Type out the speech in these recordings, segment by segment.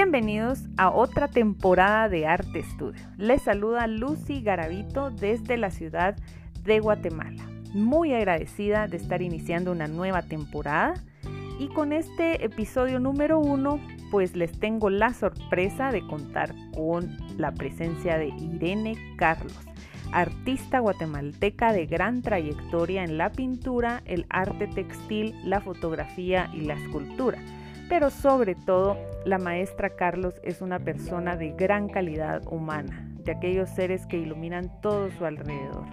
Bienvenidos a otra temporada de Arte Estudio. Les saluda Lucy Garavito desde la ciudad de Guatemala. Muy agradecida de estar iniciando una nueva temporada y con este episodio número uno pues les tengo la sorpresa de contar con la presencia de Irene Carlos, artista guatemalteca de gran trayectoria en la pintura, el arte textil, la fotografía y la escultura pero sobre todo la maestra Carlos es una persona de gran calidad humana, de aquellos seres que iluminan todo su alrededor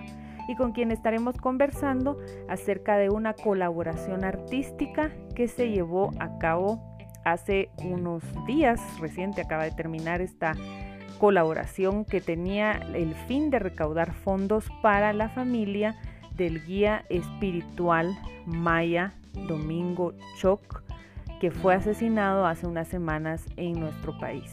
y con quien estaremos conversando acerca de una colaboración artística que se llevó a cabo hace unos días, reciente. Acaba de terminar esta colaboración que tenía el fin de recaudar fondos para la familia del guía espiritual Maya Domingo Choc que fue asesinado hace unas semanas en nuestro país.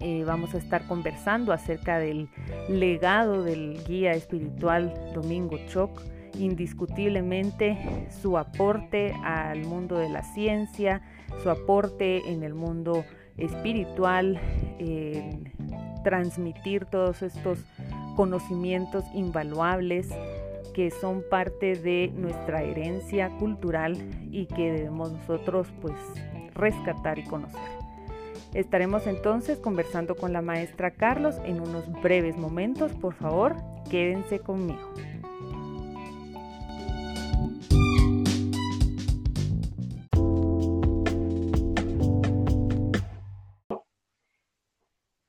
Eh, vamos a estar conversando acerca del legado del guía espiritual Domingo Choc, indiscutiblemente su aporte al mundo de la ciencia, su aporte en el mundo espiritual, transmitir todos estos conocimientos invaluables que son parte de nuestra herencia cultural y que debemos nosotros pues rescatar y conocer. Estaremos entonces conversando con la maestra Carlos en unos breves momentos. Por favor, quédense conmigo.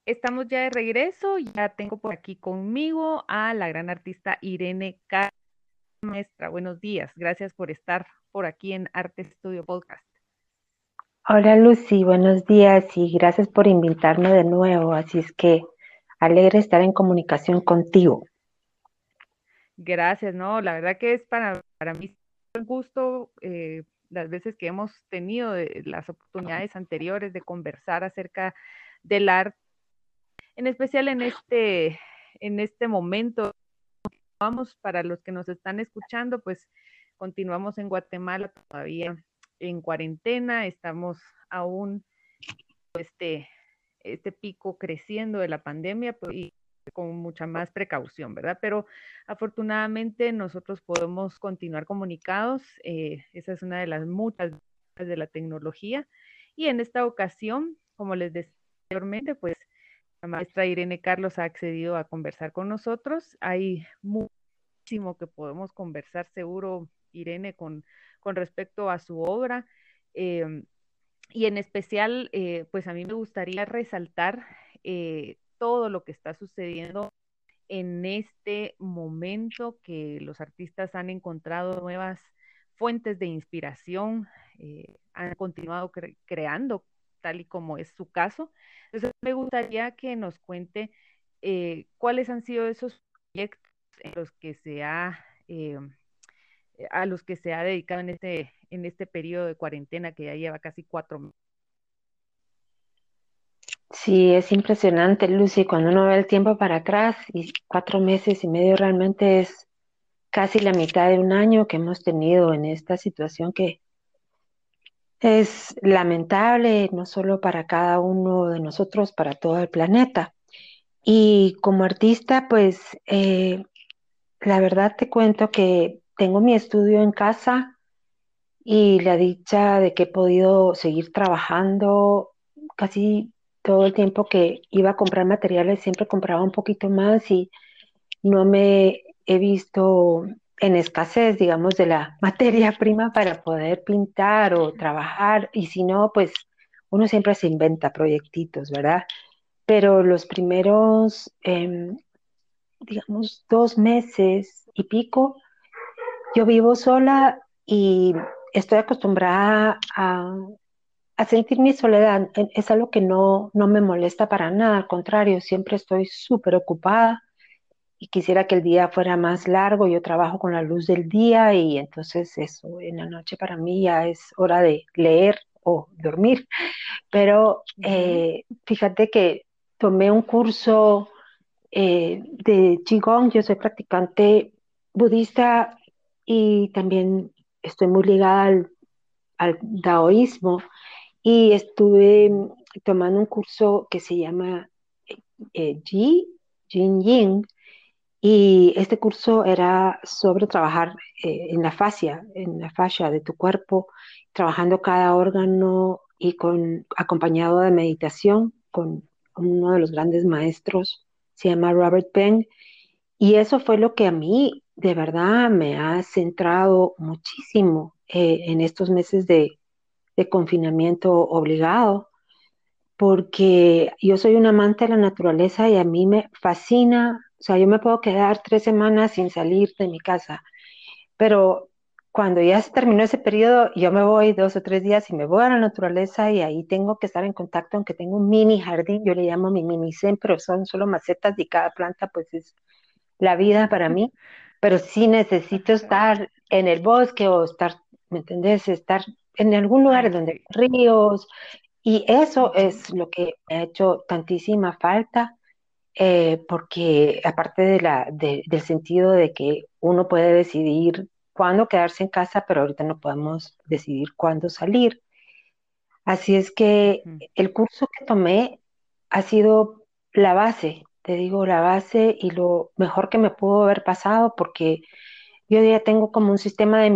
Estamos ya de regreso, ya tengo por aquí conmigo a la gran artista Irene Carlos maestra, buenos días. Gracias por estar por aquí en Arte Estudio Podcast. Hola Lucy, buenos días y gracias por invitarme de nuevo. Así es que alegre estar en comunicación contigo. Gracias, no, la verdad que es para, para mí un gusto eh, las veces que hemos tenido las oportunidades anteriores de conversar acerca del arte, en especial en este, en este momento Vamos, para los que nos están escuchando, pues continuamos en Guatemala todavía en cuarentena, estamos aún este, este pico creciendo de la pandemia pues, y con mucha más precaución, ¿verdad? Pero afortunadamente nosotros podemos continuar comunicados, eh, esa es una de las muchas de la tecnología y en esta ocasión, como les decía anteriormente, pues la maestra Irene Carlos ha accedido a conversar con nosotros. Hay muchísimo que podemos conversar seguro, Irene, con, con respecto a su obra. Em, y en especial, eh, pues a mí me gustaría resaltar eh, todo lo que está sucediendo en este momento que los artistas han encontrado nuevas fuentes de inspiración, eh, han continuado creando tal y como es su caso. Entonces, me gustaría que nos cuente eh, cuáles han sido esos proyectos en los que se ha, eh, a los que se ha dedicado en este, en este periodo de cuarentena que ya lleva casi cuatro meses. Sí, es impresionante, Lucy, cuando uno ve el tiempo para atrás y cuatro meses y medio realmente es casi la mitad de un año que hemos tenido en esta situación que es lamentable, no solo para cada uno de nosotros, para todo el planeta. Y como artista, pues eh, la verdad te cuento que tengo mi estudio en casa y la dicha de que he podido seguir trabajando casi todo el tiempo que iba a comprar materiales, siempre compraba un poquito más y no me he visto en escasez, digamos, de la materia prima para poder pintar o trabajar, y si no, pues uno siempre se inventa proyectitos, ¿verdad? Pero los primeros, em, digamos, dos meses y pico, yo vivo sola y estoy acostumbrada a, a sentir mi soledad. Es algo que no, no me molesta para nada, al contrario, siempre estoy súper ocupada y quisiera que el día fuera más largo. Yo trabajo con la luz del día y entonces eso, en la noche para mí ya es hora de leer o dormir. Pero eh, fíjate que tomé un curso eh, de Qigong, yo soy practicante budista y también estoy muy ligada al, al daoísmo y estuve tomando un curso que se llama eh, Ji, Jin Yin, y este curso era sobre trabajar eh, en la fascia, en la fascia de tu cuerpo, trabajando cada órgano y con, acompañado de meditación con uno de los grandes maestros, se llama Robert Peng. Y eso fue lo que a mí de verdad me ha centrado muchísimo eh, en estos meses de, confinamiento obligado, porque yo soy un amante de la naturaleza y a mí me fascina, o sea, yo me puedo quedar tres semanas sin salir de mi casa, pero cuando ya se terminó ese periodo, yo me voy dos o tres días y me voy a la naturaleza y ahí tengo que estar en contacto, aunque tengo un mini jardín, yo le llamo mi mini zen, pero son solo macetas y cada planta pues es la vida para mí, pero sí necesito estar en el bosque o estar, ¿me entendés? Estar en algún lugar donde hay ríos y eso es lo que me ha hecho tantísima falta. Eh, porque aparte de la, del sentido de que uno puede decidir cuándo quedarse en casa, pero ahorita no podemos decidir cuándo salir. Así es que el curso que tomé ha sido la base te digo, la base y lo mejor que me pudo haber pasado, porque yo ya tengo como un sistema de,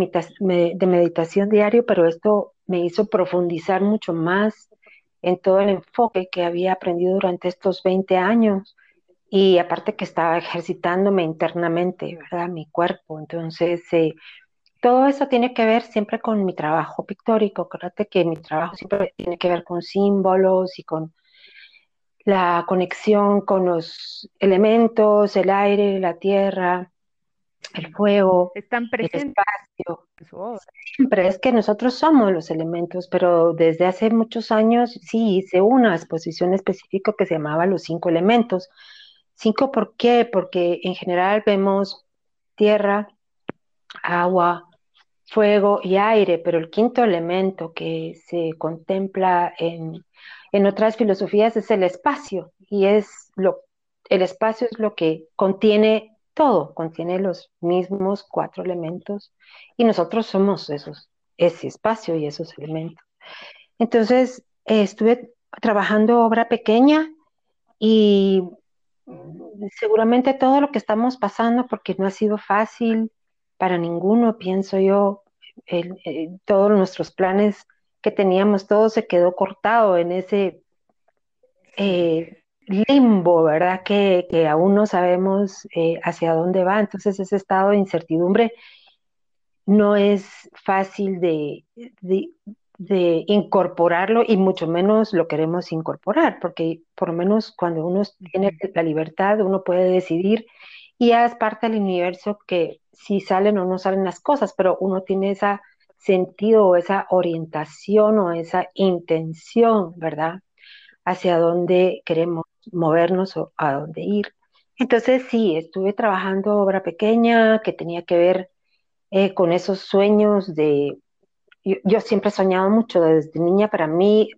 meditación diario, pero esto me hizo profundizar mucho más en todo el enfoque que había aprendido durante estos 20 años y aparte que estaba ejercitándome internamente, ¿verdad? Mi cuerpo. Entonces, eh, todo eso tiene que ver siempre con mi trabajo pictórico. Acuérdate que mi trabajo siempre tiene que ver con símbolos y con la conexión con los elementos, el aire, la tierra, el fuego, Están presentes el espacio. Siempre es que nosotros somos los elementos, pero desde hace muchos años sí hice una exposición específica que se llamaba Los cinco elementos. Cinco, ¿por qué? Porque en general vemos tierra, agua, fuego y aire, pero el quinto elemento que se contempla en en otras filosofías es el espacio y es lo, el espacio es lo que contiene todo, contiene los mismos cuatro elementos y nosotros somos esos, ese espacio y esos elementos. Entonces, estuve trabajando obra pequeña y seguramente todo lo que estamos pasando, porque no ha sido fácil para ninguno, pienso yo, todos nuestros planes que teníamos, todo se quedó cortado en ese eh, limbo, ¿verdad? Que, aún no sabemos eh, hacia dónde va. Entonces ese estado de incertidumbre no es fácil de, de, incorporarlo y mucho menos lo queremos incorporar, porque por lo menos cuando uno tiene la libertad, uno puede decidir y ya es parte del universo que si salen o no salen las cosas, pero uno tiene esa sentido o esa orientación o esa intención, ¿verdad? Hacia dónde queremos movernos o a dónde ir. Entonces sí, estuve trabajando obra pequeña que tenía que ver eh, con esos sueños de... Yo, siempre he soñado mucho desde niña, para mí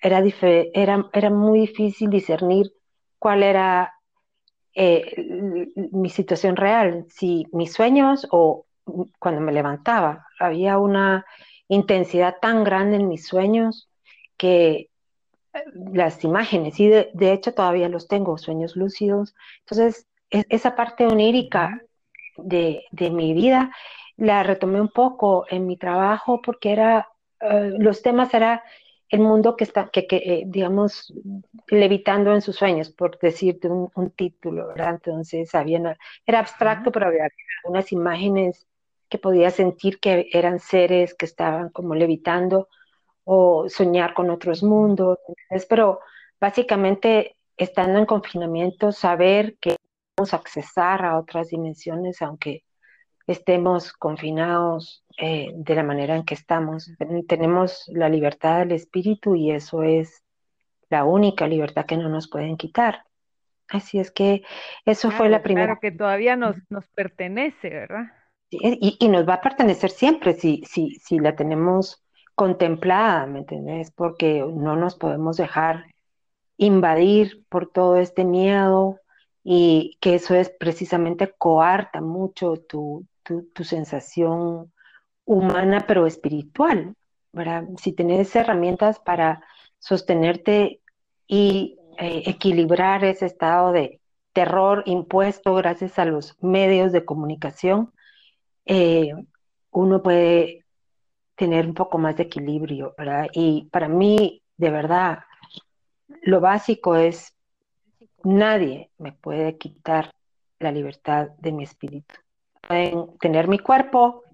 era, era, era muy difícil discernir cuál era eh, mi situación real, si mis sueños o cuando me levantaba. Había una intensidad tan grande en mis sueños que eh, las imágenes, y de, hecho todavía los tengo, sueños lúcidos. Entonces, esa parte onírica de, mi vida la retomé un poco en mi trabajo porque era, eh, los temas era el mundo que está, que, eh, digamos, levitando en sus sueños, por decirte un, título, ¿verdad? Entonces, había era abstracto, pero había unas imágenes que podía sentir que eran seres que estaban como levitando o soñar con otros mundos. pero básicamente, estando en confinamiento, saber que podemos accesar a otras dimensiones, aunque estemos confinados eh, de la manera en que estamos. Tenemos la libertad del espíritu y eso es la única libertad que no nos pueden quitar. Así es que eso fue la primera. Claro que todavía nos, nos pertenece, ¿verdad? Y, nos va a pertenecer siempre si, si, si la tenemos contemplada, ¿me entiendes? Porque no nos podemos dejar invadir por todo este miedo y que eso es precisamente coarta mucho tu, tu, sensación humana pero espiritual, ¿verdad? Si tienes herramientas para sostenerte y eh, equilibrar ese estado de terror impuesto gracias a los medios de comunicación, eh, uno puede tener un poco más de equilibrio. Y para mí, de verdad, lo básico es, nadie me puede quitar la libertad de mi espíritu. Pueden tener mi cuerpo,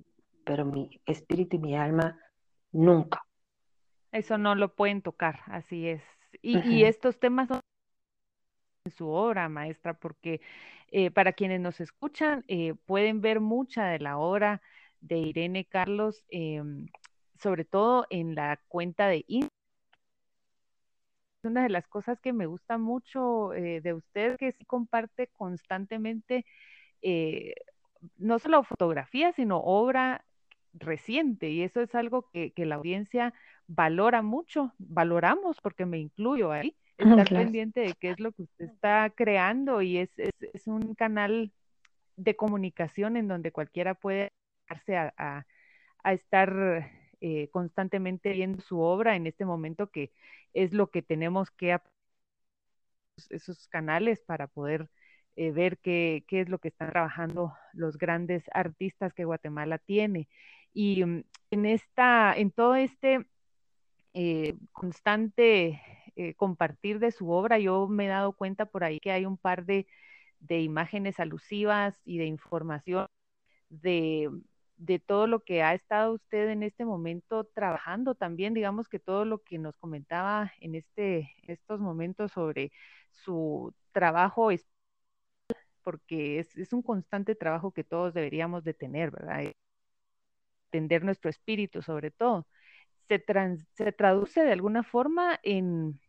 pero mi espíritu y mi alma nunca. Eso no lo pueden tocar, así es. Y, estos temas son en su obra, maestra, porque eh, para quienes nos escuchan, eh, pueden ver mucha de la obra de Irene Carlos, em, sobre todo en la cuenta de Instagram. Una de las cosas que me gusta mucho eh, de usted, que sí comparte constantemente no solo fotografía, sino obra reciente y eso es algo que, la audiencia valora mucho, valoramos porque me incluyo ahí, estar pendiente de qué es lo que usted está creando y es, es, un canal de comunicación en donde cualquiera puede darse a, estar eh, constantemente viendo su obra en este momento que es lo que tenemos que esos canales para poder eh, ver qué, qué, es lo que están trabajando los grandes artistas que Guatemala tiene. Y mm, en, esta, en todo este eh, constante eh, compartir de su obra, yo me he dado cuenta por ahí que hay un par de, imágenes alusivas y de información de, de, todo lo que ha estado usted en este momento trabajando también, digamos que todo lo que nos comentaba en este, estos momentos sobre su trabajo, porque es, es un constante trabajo que todos deberíamos de tener, ¿verdad? entender nuestro espíritu sobre todo, se, se traduce de alguna forma en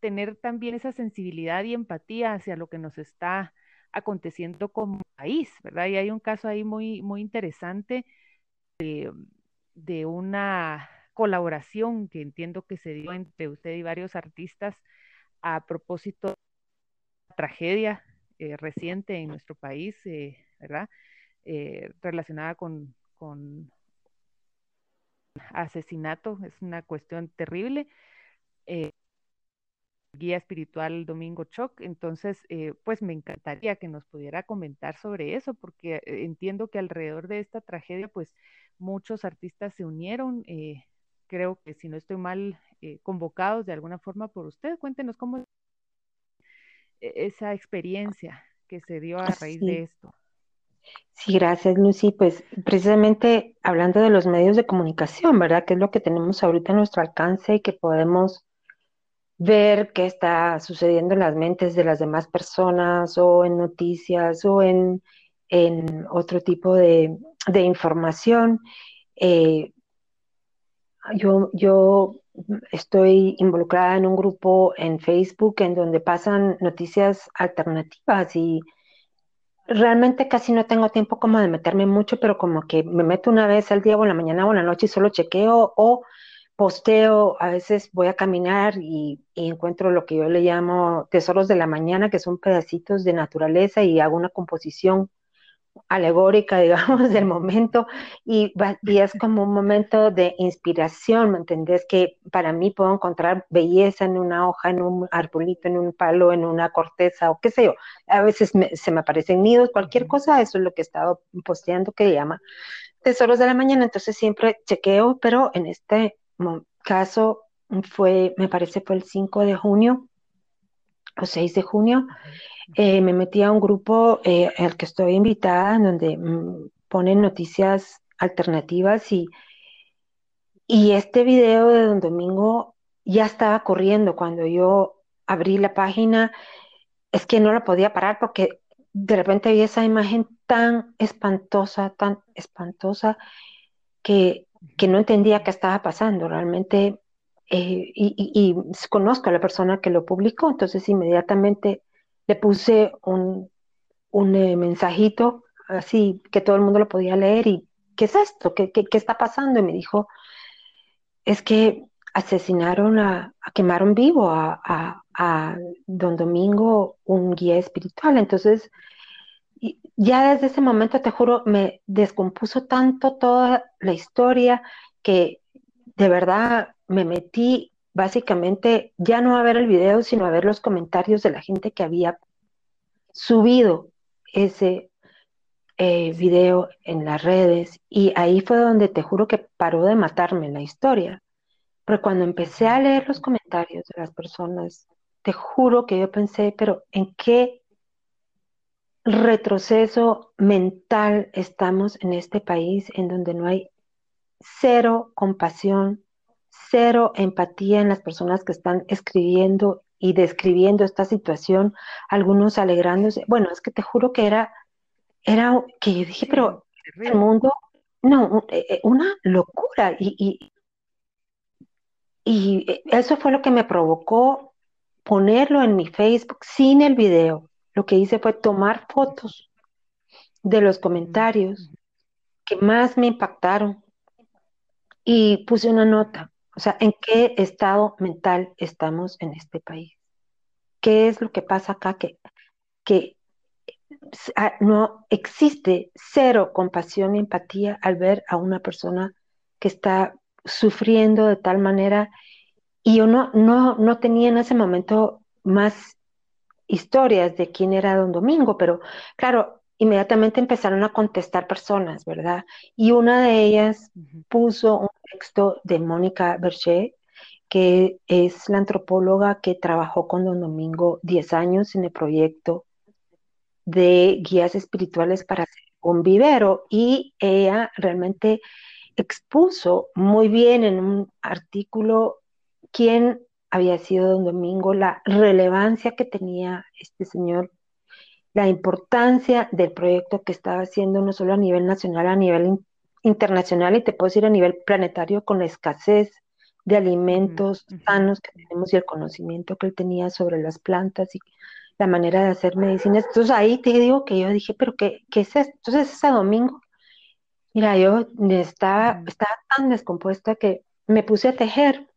tener también esa sensibilidad y empatía hacia lo que nos está aconteciendo como país, ¿verdad? Y hay un caso ahí muy, muy interesante de, de una colaboración que entiendo que se dio entre usted y varios artistas a propósito de la tragedia eh, reciente en nuestro país, eh, ¿verdad? Eh, relacionada con, con asesinato, es una cuestión terrible. Guía espiritual Domingo Choc, entonces pues me encantaría que nos pudiera comentar sobre eso, porque entiendo que alrededor de esta tragedia pues muchos artistas se unieron, creo que si no estoy mal, convocados de alguna forma por usted, cuéntenos cómo esa experiencia que se dio a raíz de esto. Sí, gracias, Lucy. Pues precisamente hablando de los medios de comunicación, ¿verdad? Que es lo que tenemos ahorita a nuestro alcance y que podemos ver qué está sucediendo en las mentes de las demás personas o en noticias o en, otro tipo de, información. Eh, yo, yo estoy involucrada en un grupo en Facebook en donde pasan noticias alternativas y Realmente casi no tengo tiempo como de meterme mucho, pero como que me meto una vez al día o en la mañana o en la noche y solo chequeo o posteo, a veces voy a caminar y, encuentro lo que yo le llamo tesoros de la mañana, que son pedacitos de naturaleza y hago una composición alegórica, digamos, del momento y, y, es como un momento de inspiración, ¿me entendés? Que para mí puedo encontrar belleza en una hoja, en un arbolito, en un palo, en una corteza o qué sé yo. A veces se me aparecen nidos, cualquier cosa, eso es lo que he estado posteando que llama Tesoros de la Mañana, entonces siempre chequeo, pero en este caso fue, me parece fue el 5 de junio o 6 de junio, eh, me metí a un grupo eh, al que estoy invitada, en donde mm, ponen noticias alternativas y, y este video de Don Domingo ya estaba corriendo cuando yo abrí la página, es que no la podía parar porque de repente vi esa imagen tan espantosa, tan espantosa, que, que no entendía qué estaba pasando. Realmente eh, y, conozco a la persona que lo publicó, entonces inmediatamente le puse un, un eh, mensajito así que todo el mundo lo podía leer y ¿qué es esto? ¿Qué, qué, está pasando? Y me dijo, es que asesinaron a, quemaron vivo a, a, don Domingo, un guía espiritual. Entonces, ya desde ese momento, te juro, me descompuso tanto toda la historia que de verdad me metí básicamente ya no a ver el video, sino a ver los comentarios de la gente que había subido ese eh, video en las redes y ahí fue donde te juro que paró de matarme la historia. Pero cuando empecé a leer los comentarios de las personas, te juro que yo pensé, pero ¿en qué retroceso mental estamos en este país en donde no hay cero compasión, cero empatía en las personas que están escribiendo y describiendo esta situación, algunos alegrándose. Bueno, es que te juro que era, era que yo dije, pero el mundo, no, eh, eh, una locura. Y, y, y eh, eso fue lo que me provocó ponerlo en mi Facebook sin el video. Lo que hice fue tomar fotos de los comentarios que más me impactaron y puse una nota. O sea, ¿en qué estado mental estamos en este país? ¿Qué es lo que pasa acá? Que, que ah, no existe cero compasión y empatía al ver a una persona que está sufriendo de tal manera y yo no, no, no tenía en ese momento más historias de quién era Don Domingo, pero claro, inmediatamente empezaron a contestar personas, ¿verdad? Y una de ellas puso un texto de Mónica Berger, que es la antropóloga que trabajó con Don Domingo 10 años en el proyecto de guías espirituales para hacer un vivero. Y ella realmente expuso muy bien en un artículo quién había sido Don Domingo, la relevancia que tenía este señor, la importancia del proyecto que estaba haciendo no solo a nivel nacional, a nivel internacional y te puedo decir a nivel planetario con la escasez de alimentos sanos que tenemos y el conocimiento que él tenía sobre las plantas y la manera de hacer medicinas. Entonces ahí te digo que yo dije, pero ¿qué, qué es esto? Entonces ese domingo, mira, yo estaba, estaba tan descompuesta que me puse a tejer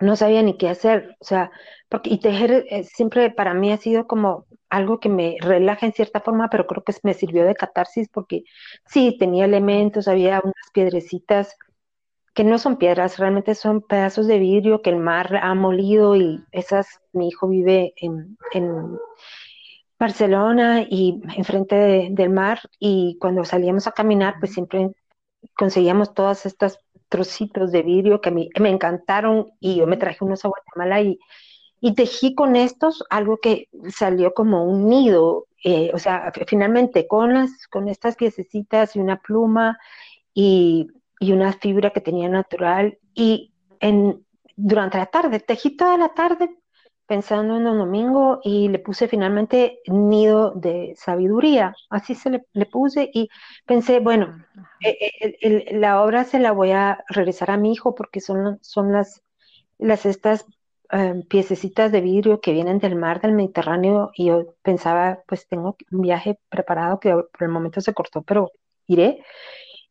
no sabía ni qué hacer, o sea, porque y tejer eh, siempre para mí ha sido como algo que me relaja en cierta forma, pero creo que me sirvió de catarsis porque sí, tenía elementos, había unas piedrecitas que no son piedras, realmente son pedazos de vidrio que el mar ha molido y esas, mi hijo vive en, Barcelona y enfrente del mar y cuando salíamos a caminar, pues siempre conseguíamos todas estas trocitos de vidrio que a mí me encantaron y yo me traje unos a Guatemala y, y tejí con estos algo que salió como un nido, eh, o sea, finalmente con, las, con estas piececitas y una pluma y, y una fibra que tenía natural y en, durante la tarde, tejí toda la tarde pensando en un domingo y le puse finalmente nido de sabiduría, así se le, puse y pensé, bueno, eh, eh, la obra se la voy a regresar a mi hijo porque son, son las, las estas eh, piececitas de vidrio que vienen del mar del Mediterráneo y yo pensaba, pues tengo un viaje preparado que por el momento se cortó, pero iré.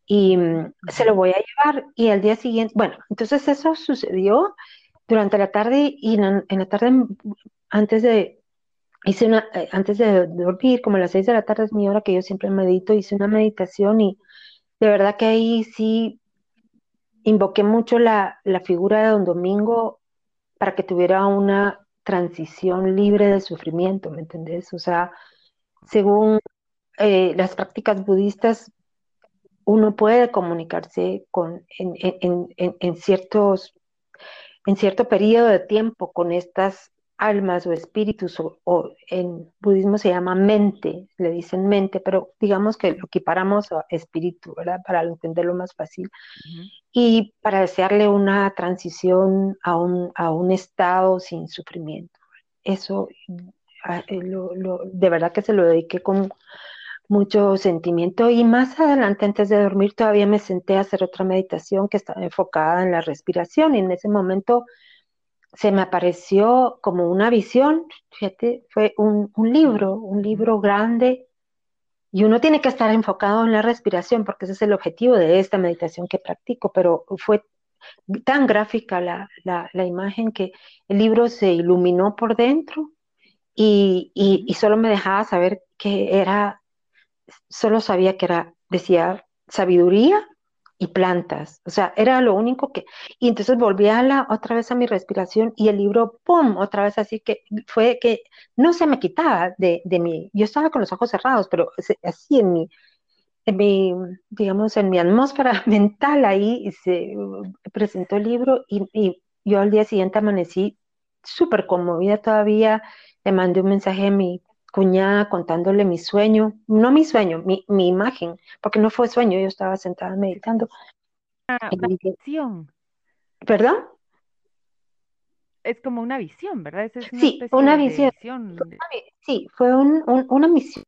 Y mm, se lo voy a llevar y al día siguiente, bueno, entonces eso sucedió durante la tarde y en, la tarde, antes de, hice una, eh, antes de dormir, como a las seis de la tarde es mi hora que yo siempre medito, hice una meditación y de verdad que ahí sí invoqué mucho la, figura de don Domingo para que tuviera una transición libre de sufrimiento, ¿me entendés? O sea, según eh, las prácticas budistas, uno puede comunicarse con, en ciertos en cierto periodo de tiempo con estas almas o espíritus, o, en budismo se llama mente, le dicen mente, pero digamos que lo equiparamos a espíritu, ¿verdad? Para entenderlo más fácil. Y para desearle una transición a un, a un estado sin sufrimiento. Eso, ah, eh, de verdad que se lo dediqué con mucho sentimiento y más adelante antes de dormir todavía me senté a hacer otra meditación que estaba enfocada en la respiración y en ese momento se me apareció como una visión, fíjate, fue un, libro, un libro grande y uno tiene que estar enfocado en la respiración porque ese es el objetivo de esta meditación que practico, pero fue tan gráfica la, imagen que el libro se iluminó por dentro y, y solo me dejaba saber que era solo sabía que era, decía, sabiduría y plantas. O sea, era lo único que... Y entonces volví a la, otra vez a mi respiración y el libro, ¡pum!, otra vez así que fue que no se me quitaba de, de mí. Yo estaba con los ojos cerrados, pero así en mi, en mi, digamos, en mi atmósfera mental ahí se presentó el libro y, y yo al día siguiente amanecí súper conmovida todavía. Le mandé un mensaje a mi cuñada contándole mi sueño, no mi sueño, mi, mi imagen, porque no fue sueño, yo estaba sentada meditando. Ah, una visión. ¿Perdón? Es como una visión, ¿verdad? Es una sí, una visión. Sí, fue un, una misión.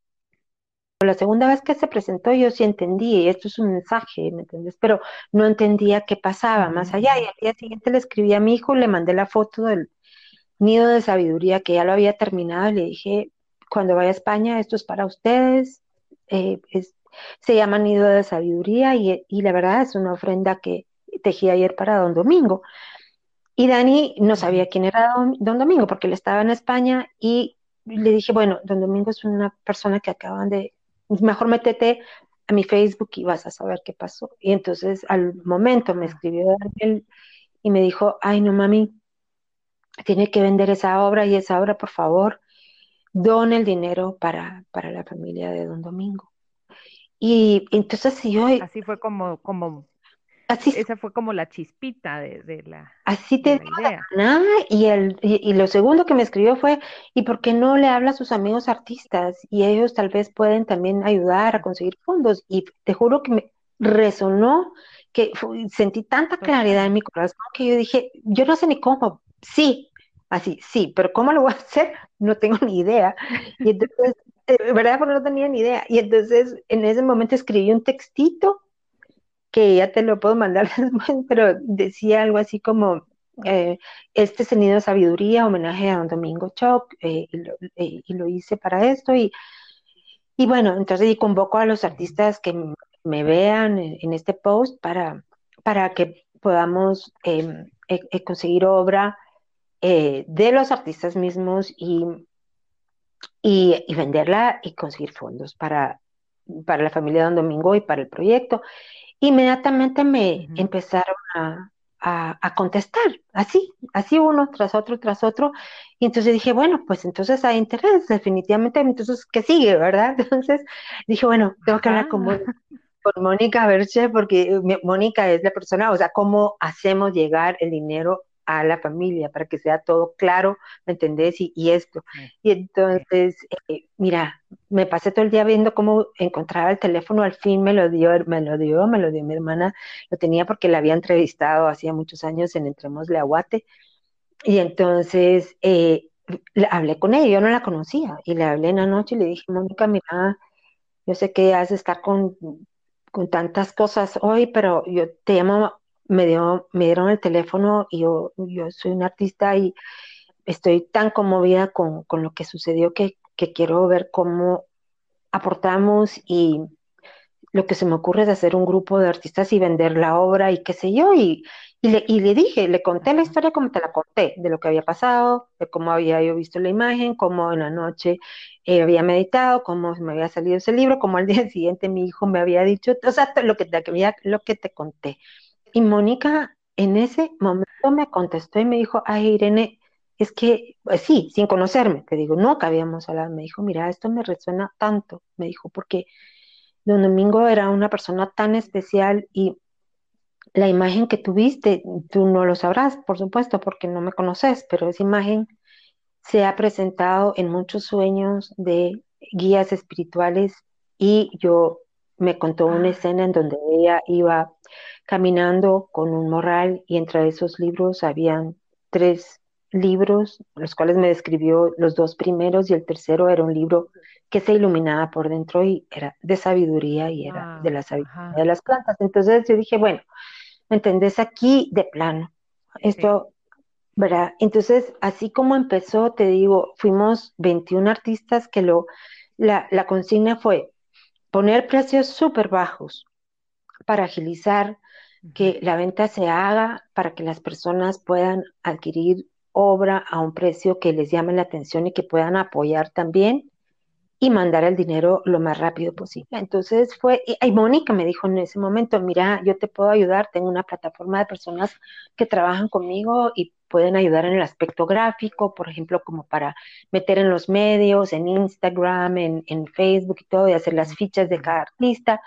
La segunda vez que se presentó yo sí entendí, y esto es un mensaje, ¿me entiendes? Pero no entendía qué pasaba más allá. Y al día siguiente le escribí a mi hijo, le mandé la foto del nido de sabiduría que ya lo había terminado y le dije, cuando vaya a España, esto es para ustedes. Eh, se llama Nido de Sabiduría y, la verdad es una ofrenda que tejí ayer para Don Domingo. Y Dani no sabía quién era Don, Domingo porque él estaba en España y le dije, bueno, Don Domingo es una persona que acaban de, mejor métete a mi Facebook y vas a saber qué pasó. Y entonces al momento me escribió Daniel y me dijo, ay no mami, tiene que vender esa obra y esa obra, por favor, dona el dinero para, para la familia de Don Domingo. Y entonces yo... Así fue como, como Así, esa fue como la chispita de, la. Así te nada. Y, el, y, lo segundo que me escribió fue: ¿y por qué no le habla a sus amigos artistas? Y ellos tal vez pueden también ayudar a conseguir fondos. Y te juro que me resonó, que sentí tanta claridad en mi corazón que yo dije: Yo no sé ni cómo. Sí, Así, sí, pero ¿cómo lo voy a hacer? No tengo ni idea. Y entonces, eh, ¿verdad? Porque no tenía ni idea. Y entonces, en ese momento escribí un textito que ya te lo puedo mandar pero decía algo así como, eh, este sonido de sabiduría, homenaje a don Domingo Choc, eh, y, lo, hice para esto. Y, y bueno, entonces y convoco a los artistas que me vean en, este post para, para que podamos em, conseguir obra eh, de los artistas mismos y, y, venderla y conseguir fondos para, para la familia de Don Domingo y para el proyecto. Inmediatamente me empezaron a, a, contestar, así, así uno tras otro, tras otro. Y entonces dije, bueno, pues entonces hay interés, definitivamente, entonces, ¿qué sigue, verdad? Entonces dije, bueno, tengo que hablar con, con Mónica Verche, porque Mónica es la persona, o sea, cómo hacemos llegar el dinero a la familia para que sea todo claro, ¿me entendés? Y, esto. Y entonces, eh, mira, me pasé todo el día viendo cómo encontraba el teléfono, al fin me lo dio, me lo dio, me lo dio mi hermana, lo tenía porque la había entrevistado hacía muchos años en Entremos Aguate. Y entonces eh, hablé con ella, yo no la conocía, y le hablé en la noche y le dije, Mónica, mira, yo sé que has de estar con, con tantas cosas hoy, pero yo te llamo me, dio, me dieron el teléfono y yo, yo soy una artista y estoy tan conmovida con, con lo que sucedió que, que, quiero ver cómo aportamos y lo que se me ocurre es hacer un grupo de artistas y vender la obra y qué sé yo. Y, y, le, y le dije, le conté la historia como te la conté, de lo que había pasado, de cómo había yo visto la imagen, cómo en la noche eh, había meditado, cómo me había salido ese libro, cómo al día siguiente mi hijo me había dicho, o sea, lo que, lo que te conté. Y Mónica en ese momento me contestó y me dijo, ay Irene, es que, pues sí, sin conocerme, te digo, nunca habíamos hablado, me dijo, mira, esto me resuena tanto, me dijo, porque don Domingo era una persona tan especial y la imagen que tuviste, tú no lo sabrás, por supuesto, porque no me conoces, pero esa imagen se ha presentado en muchos sueños de guías espirituales y yo me contó una ah. escena en donde ella iba caminando con un morral y entre esos libros habían tres libros, los cuales me describió los dos primeros y el tercero era un libro que se iluminaba por dentro y era de sabiduría y era de la sabiduría de las plantas. Entonces yo dije, bueno, ¿me entendés aquí de plano? Esto, ¿verdad? Entonces, así como empezó, te digo, fuimos 21 artistas que lo, la, la consigna fue poner precios súper bajos para agilizar que la venta se haga para que las personas puedan adquirir obra a un precio que les llame la atención y que puedan apoyar también y mandar el dinero lo más rápido posible. Entonces fue, y, Mónica me dijo en ese momento, mira, yo te puedo ayudar, tengo una plataforma de personas que trabajan conmigo y pueden ayudar en el aspecto gráfico, por ejemplo, como para meter en los medios, en Instagram, en, en Facebook y todo, y hacer las fichas de cada artista.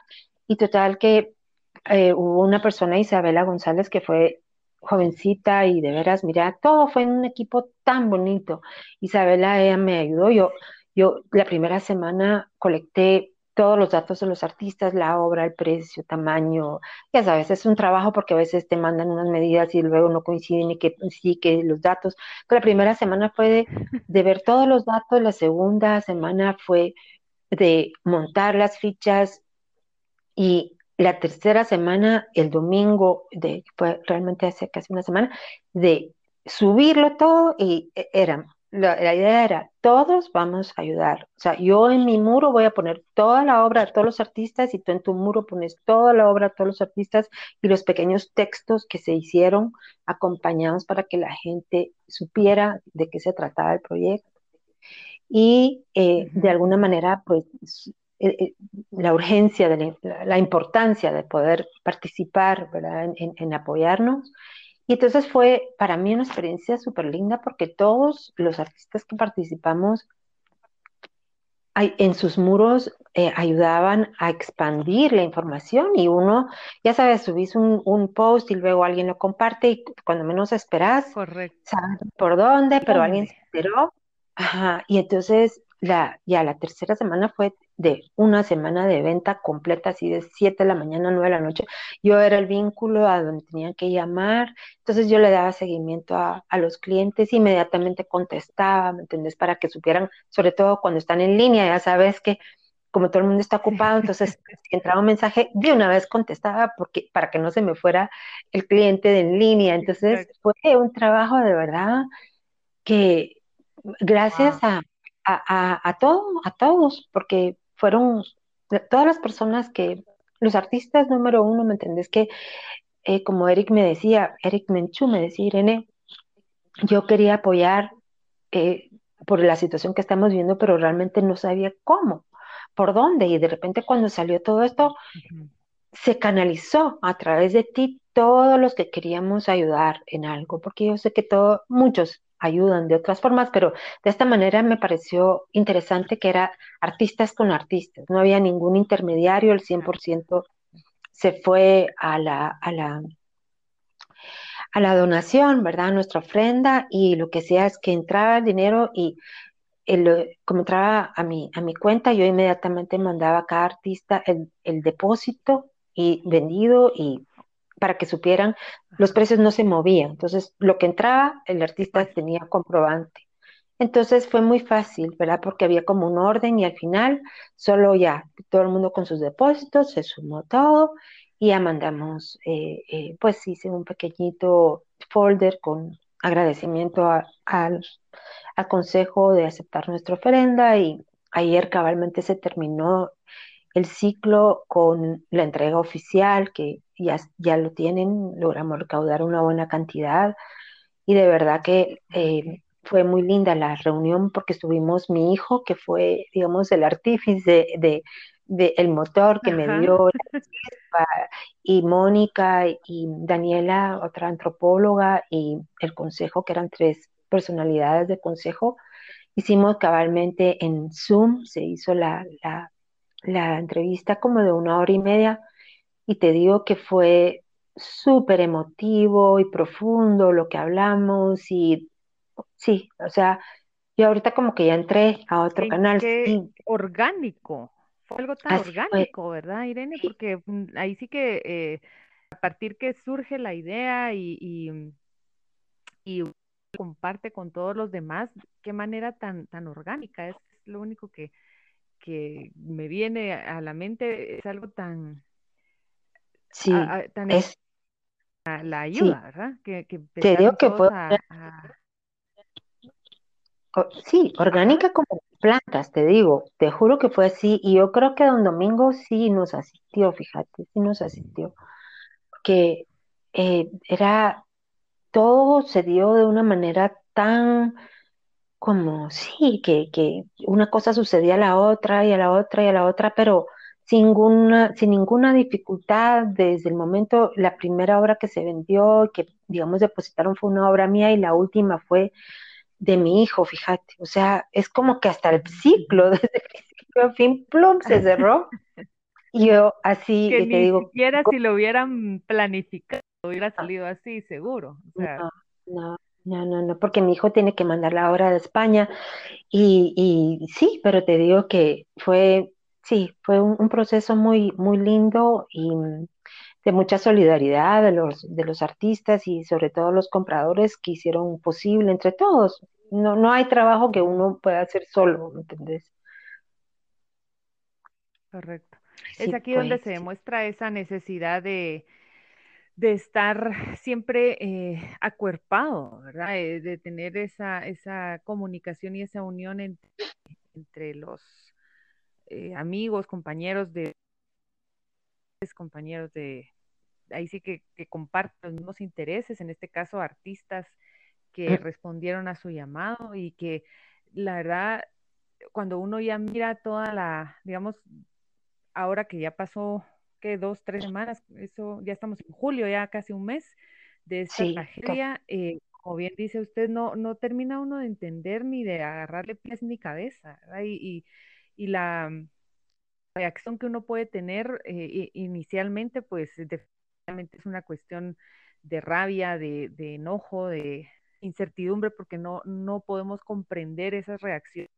Y total que eh, hubo una persona, Isabela González, que fue jovencita y de veras, mira, todo fue en un equipo tan bonito. Isabela, ella me ayudó, yo yo la primera semana colecté todos los datos de los artistas, la obra, el precio, tamaño. Ya sabes, es un trabajo porque a veces te mandan unas medidas y luego no coinciden y que sí, que los datos. la primera semana fue de, ver todos los datos, la segunda semana fue de montar las fichas y la tercera semana, el domingo, de, fue realmente hace casi una semana, de subirlo todo y e, eran la, idea era, todos vamos a ayudar. O sea, yo en mi muro voy a poner toda la obra de todos los artistas y tú en tu muro pones toda la obra de todos los artistas y los pequeños textos que se hicieron acompañados para que la gente supiera de qué se trataba el proyecto. Y eh, de alguna manera, pues, eh, eh, la urgencia, de la, importancia de poder participar en apoyarnos y entonces fue para mí una experiencia súper linda porque todos los artistas que participamos en sus muros eh, ayudaban a expandir la información y uno, ya sabes, subís un, post y luego alguien lo comparte y cuando menos Correcto. sabes por dónde, pero alguien se enteró. Ajá, y entonces la, ya la tercera semana fue de una semana de venta completa, así de 7 de la mañana, 9 de la noche. Yo era el vínculo a donde tenían que llamar, entonces yo le daba seguimiento a, los clientes, inmediatamente contestaba, ¿me entendés? Para que supieran, sobre todo cuando están en línea, ya sabes que como todo el mundo está ocupado, entonces si entraba un mensaje, de una vez contestaba porque, para que no se me fuera el cliente de en línea. Entonces fue un trabajo de verdad que gracias a, a, a, todo, a todos, porque fueron todas las personas que, los artistas número uno, ¿me entendés? Que eh, como Eric me decía, Eric Menchú me decía, Irene, yo quería apoyar eh, por la situación que estamos viviendo, pero realmente no sabía cómo, por dónde. Y de repente cuando salió todo esto, se canalizó a través de ti todos los que queríamos ayudar en algo, porque yo sé que todos, muchos ayudan de otras formas, pero de esta manera me pareció interesante que era artistas con artistas, no había ningún intermediario, el 100% se fue a la, a la, a la donación, ¿verdad? nuestra ofrenda y lo que hacía es que entraba el dinero y el, como entraba a mi, a mi cuenta, yo inmediatamente mandaba a cada artista el, el depósito y vendido y para que supieran, los precios no se movían. Entonces, lo que entraba, el artista tenía comprobante. Entonces fue muy fácil, ¿verdad? Porque había como un orden y al final solo ya todo el mundo con sus depósitos, se sumó todo y ya mandamos, eh, eh, pues hice un pequeñito folder con agradecimiento al consejo de aceptar nuestra ofrenda y ayer cabalmente se terminó el ciclo con la entrega oficial, que ya, ya lo tienen, logramos recaudar una buena cantidad y de verdad que eh, fue muy linda la reunión porque estuvimos mi hijo, que fue, digamos, el artífice de, el motor que me dio, y Mónica y Daniela, otra antropóloga, y el consejo, que eran tres personalidades de consejo. Hicimos cabalmente en Zoom, se hizo la, la la entrevista como de una hora y media y te digo que fue súper emotivo y profundo lo que hablamos y sí, o sea, yo ahorita como que ya entré a otro canal. Qué orgánico, fue algo tan orgánico, ¿verdad, Irene? Porque mm, ahí sí que eh, a partir que surge la idea y, y, y, comparte con todos los demás, qué manera tan, tan orgánica, es lo único que, que me viene a la mente es algo tan, sí, tan es, la ayuda, ¿verdad? Que, te digo que fue sí, orgánica como plantas, te digo, te juro que fue así y yo creo que don Domingo sí nos asistió, fíjate, sí nos asistió, que eh, era, todo se dio de una manera tan como, sí, que, que una cosa sucedía a la otra y a la otra y a la otra, pero sin ninguna, sin ninguna dificultad desde el momento, la primera obra que se vendió, que digamos depositaron fue una obra mía y la última fue de mi hijo, fíjate. O sea, es como que hasta el ciclo, desde principio a fin, plum, se cerró. Y yo así, que te ni digo, siquiera si lo hubieran planificado, hubiera salido así, seguro. O sea, no, no, no, no, no, porque mi hijo tiene que mandar la obra de España y, y sí, pero te digo que fue, sí, fue un, un proceso muy, muy lindo y mm, de mucha solidaridad de los, de los artistas y sobre todo los compradores que hicieron posible entre todos. No, no hay trabajo que uno pueda hacer solo, ¿me entendés? correcto. Es aquí donde pues, se demuestra esa necesidad de, de estar siempre eh, acuerpado, ¿verdad? Eh, de tener esa, esa comunicación y esa unión en- entre los eh, amigos, compañeros de compañeros de, ahí sí que, que comparten los mismos intereses, en este caso artistas que respondieron a su llamado y que la verdad, cuando uno ya mira toda la, digamos, ahora que ya pasó, que dos, tres semanas, eso ya estamos en julio, ya casi un mes de esta sí, tragedia, eh, como bien dice usted, no, no termina uno de entender ni de agarrarle pies ni cabeza. Y, y, y la reacción que uno puede tener eh, inicialmente, pues definitivamente es una cuestión de rabia, de, de enojo, de incertidumbre, porque no, no podemos comprender esas reacciones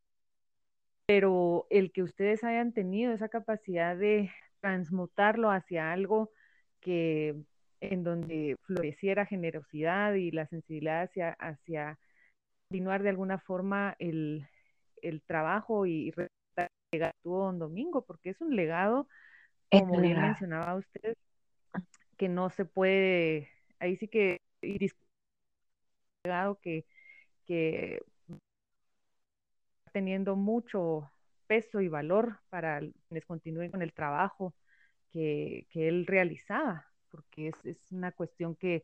pero el que ustedes hayan tenido esa capacidad de transmutarlo hacia algo que en donde floreciera generosidad y la sensibilidad hacia, hacia continuar de alguna forma el, el trabajo y llegar a don Domingo, porque es un legado, como bien mencionaba usted, que no se puede, ahí sí que, y legado que, que teniendo mucho peso y valor para quienes continúen con el trabajo que, que él realizaba, porque es, es, una cuestión que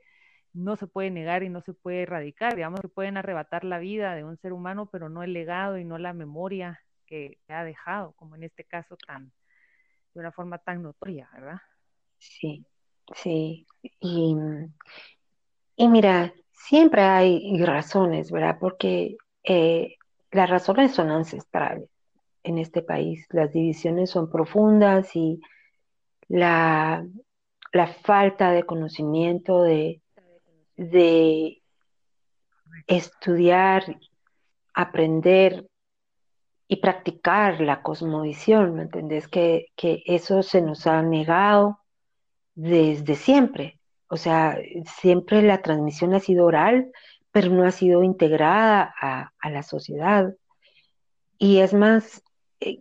no se puede negar y no se puede erradicar. Digamos que pueden arrebatar la vida de un ser humano, pero no el legado y no la memoria que, ha dejado, como en este caso tan, de una forma tan notoria, ¿verdad? Sí, sí. Y, y mira, siempre hay razones, ¿verdad? Porque eh, las razones son ancestrales en este país. Las divisiones son profundas y la, la falta de conocimiento, de, de estudiar, aprender y practicar la cosmovisión, ¿me entendés? Que, que eso se nos ha negado desde siempre. O sea, siempre la transmisión ha sido oral, pero no ha sido integrada a, a la sociedad. Y es más,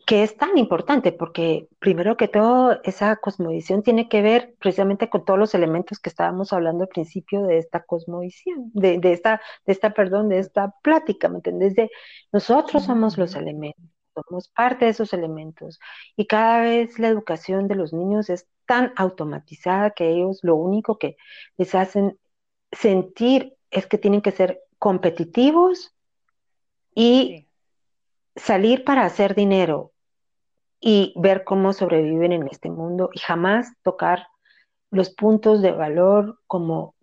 que es tan importante, porque primero que todo, esa cosmovisión tiene que ver precisamente con todos los elementos que estábamos hablando al principio de esta cosmovisión, de, de esta, de esta, perdón, de esta plática, ¿me entendés? De nosotros somos los elementos, somos parte de esos elementos. Y cada vez la educación de los niños es tan automatizada que ellos lo único que les hacen sentir es que tienen que ser competitivos y Sí, salir para hacer dinero y ver cómo sobreviven en este mundo y jamás tocar los puntos de valor como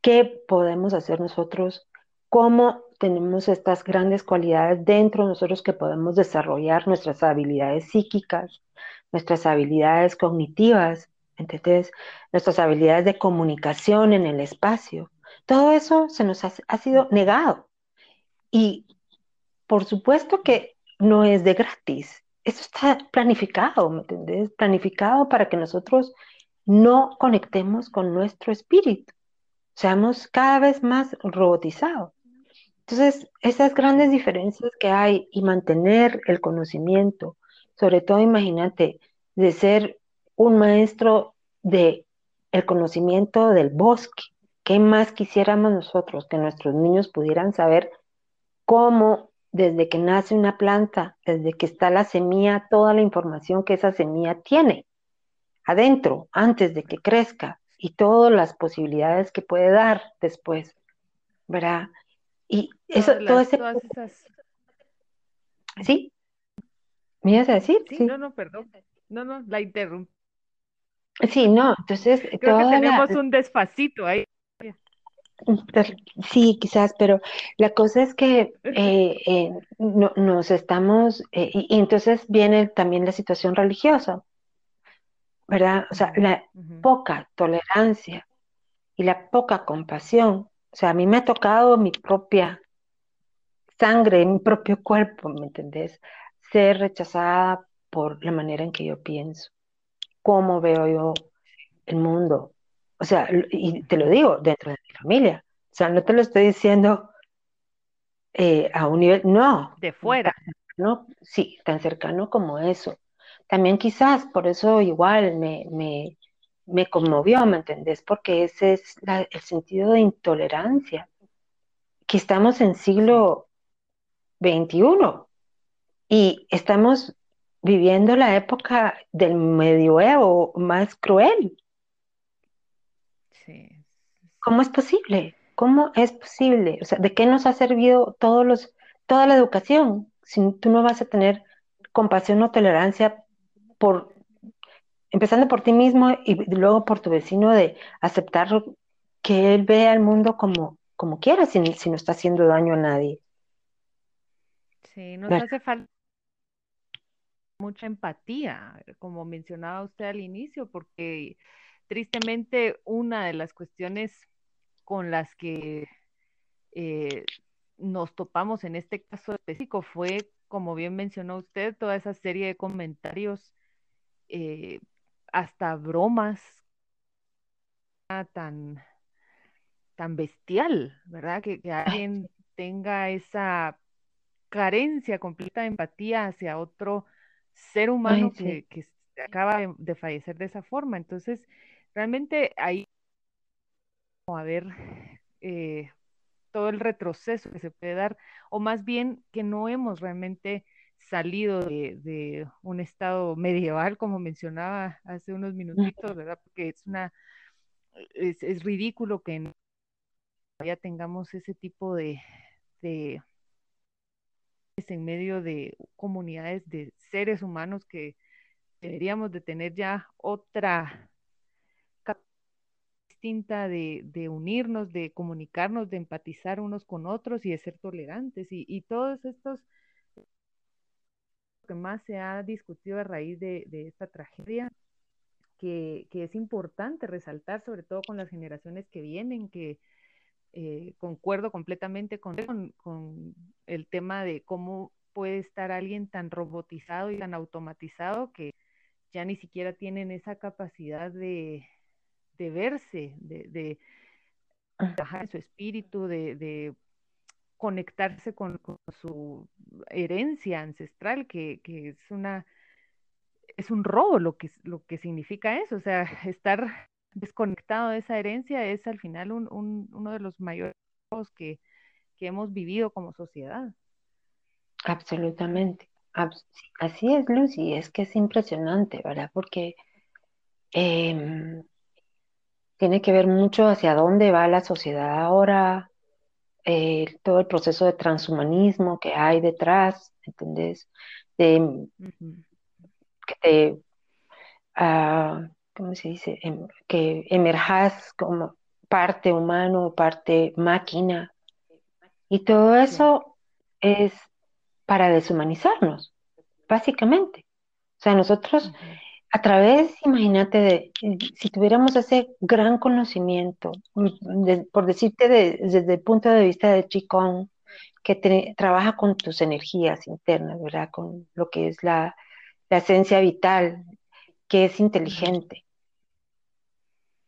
qué podemos hacer nosotros, cómo tenemos estas grandes cualidades dentro de nosotros que podemos desarrollar nuestras habilidades psíquicas, nuestras habilidades cognitivas. Nuestras habilidades de comunicación en el espacio. Todo eso se nos ha sido negado. Y por supuesto que no es de gratis. Eso está planificado, ¿me entendés? Planificado para que nosotros no conectemos con nuestro espíritu, seamos cada vez más robotizados. Entonces, esas grandes diferencias que hay y mantener el conocimiento, sobre todo imagínate, de ser un maestro de el conocimiento del bosque, ¿qué más quisiéramos nosotros que nuestros niños pudieran saber cómo desde que nace una planta, desde que está la semilla, toda la información que esa semilla tiene adentro, antes de que crezca, y todas las posibilidades que puede dar después, ¿verdad? Y eso, todo ese... ¿Sí? ¿Me ibas a decir? Sí, no, no, perdón. No, no, la interrumpí. Sí, no, entonces... Creo que tenemos un desfacito ahí. Sí, quizás, pero la cosa es que eh, eh, no, nos estamos, eh, y, entonces viene también la situación religiosa, ¿verdad? O sea, la poca tolerancia y la poca compasión. O sea, a mí me ha tocado mi propia sangre, mi propio cuerpo, ¿me entendés? Ser rechazada por la manera en que yo pienso, cómo veo yo el mundo. O sea, y te lo digo, dentro de mi familia. O sea, no te lo estoy diciendo eh, a un nivel, no. De fuera. No, sí, tan cercano como eso. También quizás por eso igual me, me, me conmovió, ¿me entendés? Porque ese es el sentido de intolerancia, que estamos en siglo XXI y estamos viviendo la época del medioevo más cruel. Sí. ¿Cómo es posible? ¿Cómo es posible? O sea, ¿de qué nos ha servido todos los, toda la educación si tú no vas a tener compasión o tolerancia por empezando por ti mismo y luego por tu vecino de aceptar que él vea el mundo como, como quiera, si, si no está haciendo daño a nadie. Sí, nos hace falta mucha empatía, como mencionaba usted al inicio, porque tristemente una de las cuestiones con las que eh, nos topamos en este caso específico fue, como bien mencionó usted, toda esa serie de comentarios eh, hasta bromas tan, tan bestial, ¿verdad? Que, alguien tenga esa carencia completa de empatía hacia otro ser humano que, acaba de, fallecer de esa forma. Entonces, realmente ahí a ver eh, todo el retroceso que se puede dar, o más bien que no hemos realmente salido de, un estado medieval, como mencionaba hace unos minutitos, ¿verdad? Porque es una, es, ridículo que ya tengamos ese tipo de, de en medio de comunidades de seres humanos que deberíamos de tener ya otra de, unirnos, de comunicarnos, de empatizar unos con otros y de ser tolerantes. Y, todos estos que más se ha discutido a raíz de, esta tragedia, que, es importante resaltar, sobre todo con las generaciones que vienen, que eh, concuerdo completamente con, con, el tema de cómo puede estar alguien tan robotizado y tan automatizado que ya ni siquiera tienen esa capacidad de, verse, de, de trabajar en su espíritu, de conectarse con, su herencia ancestral, que, es una es un robo lo que, lo que significa eso, o sea, estar desconectado de esa herencia es al final uno de los mayores robos que, hemos vivido como sociedad. Absolutamente. Así es, Lucy, es que es impresionante, ¿verdad? Porque em, tiene que ver mucho hacia dónde va la sociedad ahora, eh, todo el proceso de transhumanismo que hay detrás, ¿entendés? De, que ah, ¿cómo se dice? Em, que emerjas como parte humano, parte máquina. Y todo eso es para deshumanizarnos, básicamente. O sea, nosotros a través, imagínate, de, si tuviéramos ese gran conocimiento, mm, por decirte desde el punto de vista de Qigong, que trabaja con tus energías internas, ¿verdad? Con lo que es la, esencia vital, que es inteligente.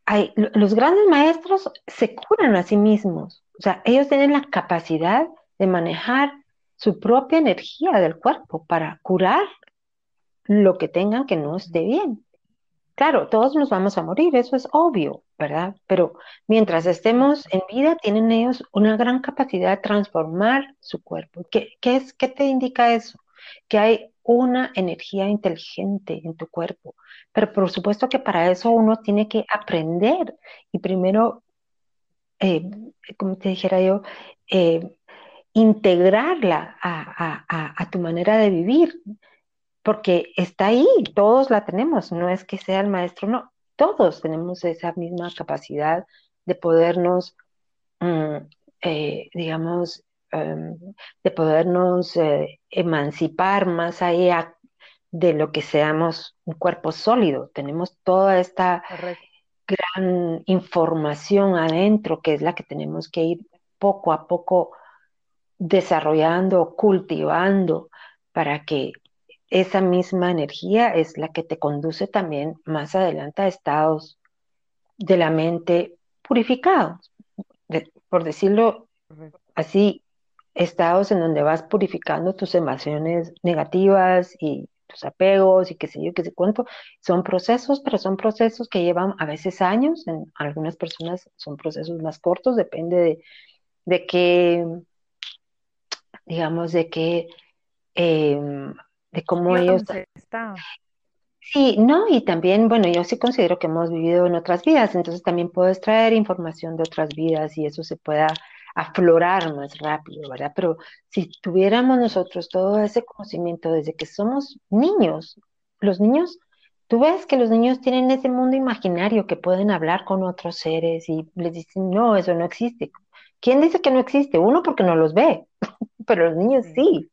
Hay, los grandes maestros se curan a sí mismos, o sea, ellos tienen la capacidad de manejar su propia energía del cuerpo para curar lo que tengan que no esté bien. Claro, todos nos vamos a morir, eso es obvio, ¿verdad? Pero mientras estemos en vida, tienen ellos una gran capacidad de transformar su cuerpo. ¿Qué, es, qué te indica eso? Que hay una energía inteligente en tu cuerpo. Pero por supuesto que para eso uno tiene que aprender y primero, eh, como te dijera yo, eh, integrarla a, tu manera de vivir, porque está ahí, todos la tenemos, no es que sea el maestro, no, todos tenemos esa misma capacidad de podernos, mm, eh, digamos, em, de podernos eh, emancipar más allá de lo que seamos un cuerpo sólido. Tenemos toda esta gran información adentro que es la que tenemos que ir poco a poco desarrollando, cultivando, para que esa misma energía es la que te conduce también más adelante a estados de la mente purificados, por decirlo así, estados en donde vas purificando tus emociones negativas y tus apegos y qué sé yo, qué sé cuánto. Son procesos, pero son procesos que llevan a veces años, en algunas personas son procesos más cortos, depende de, de qué, digamos, de qué, em, de cómo ellos... Sí, no, y también, bueno, yo sí considero que hemos vivido en otras vidas, entonces también puedes traer información de otras vidas y eso se pueda aflorar más rápido, ¿verdad? Pero si tuviéramos nosotros todo ese conocimiento desde que somos niños, los niños, tú ves que los niños tienen ese mundo imaginario que pueden hablar con otros seres y les dicen, no, eso no existe. ¿Quién dice que no existe? Uno porque no los ve, pero los niños sí.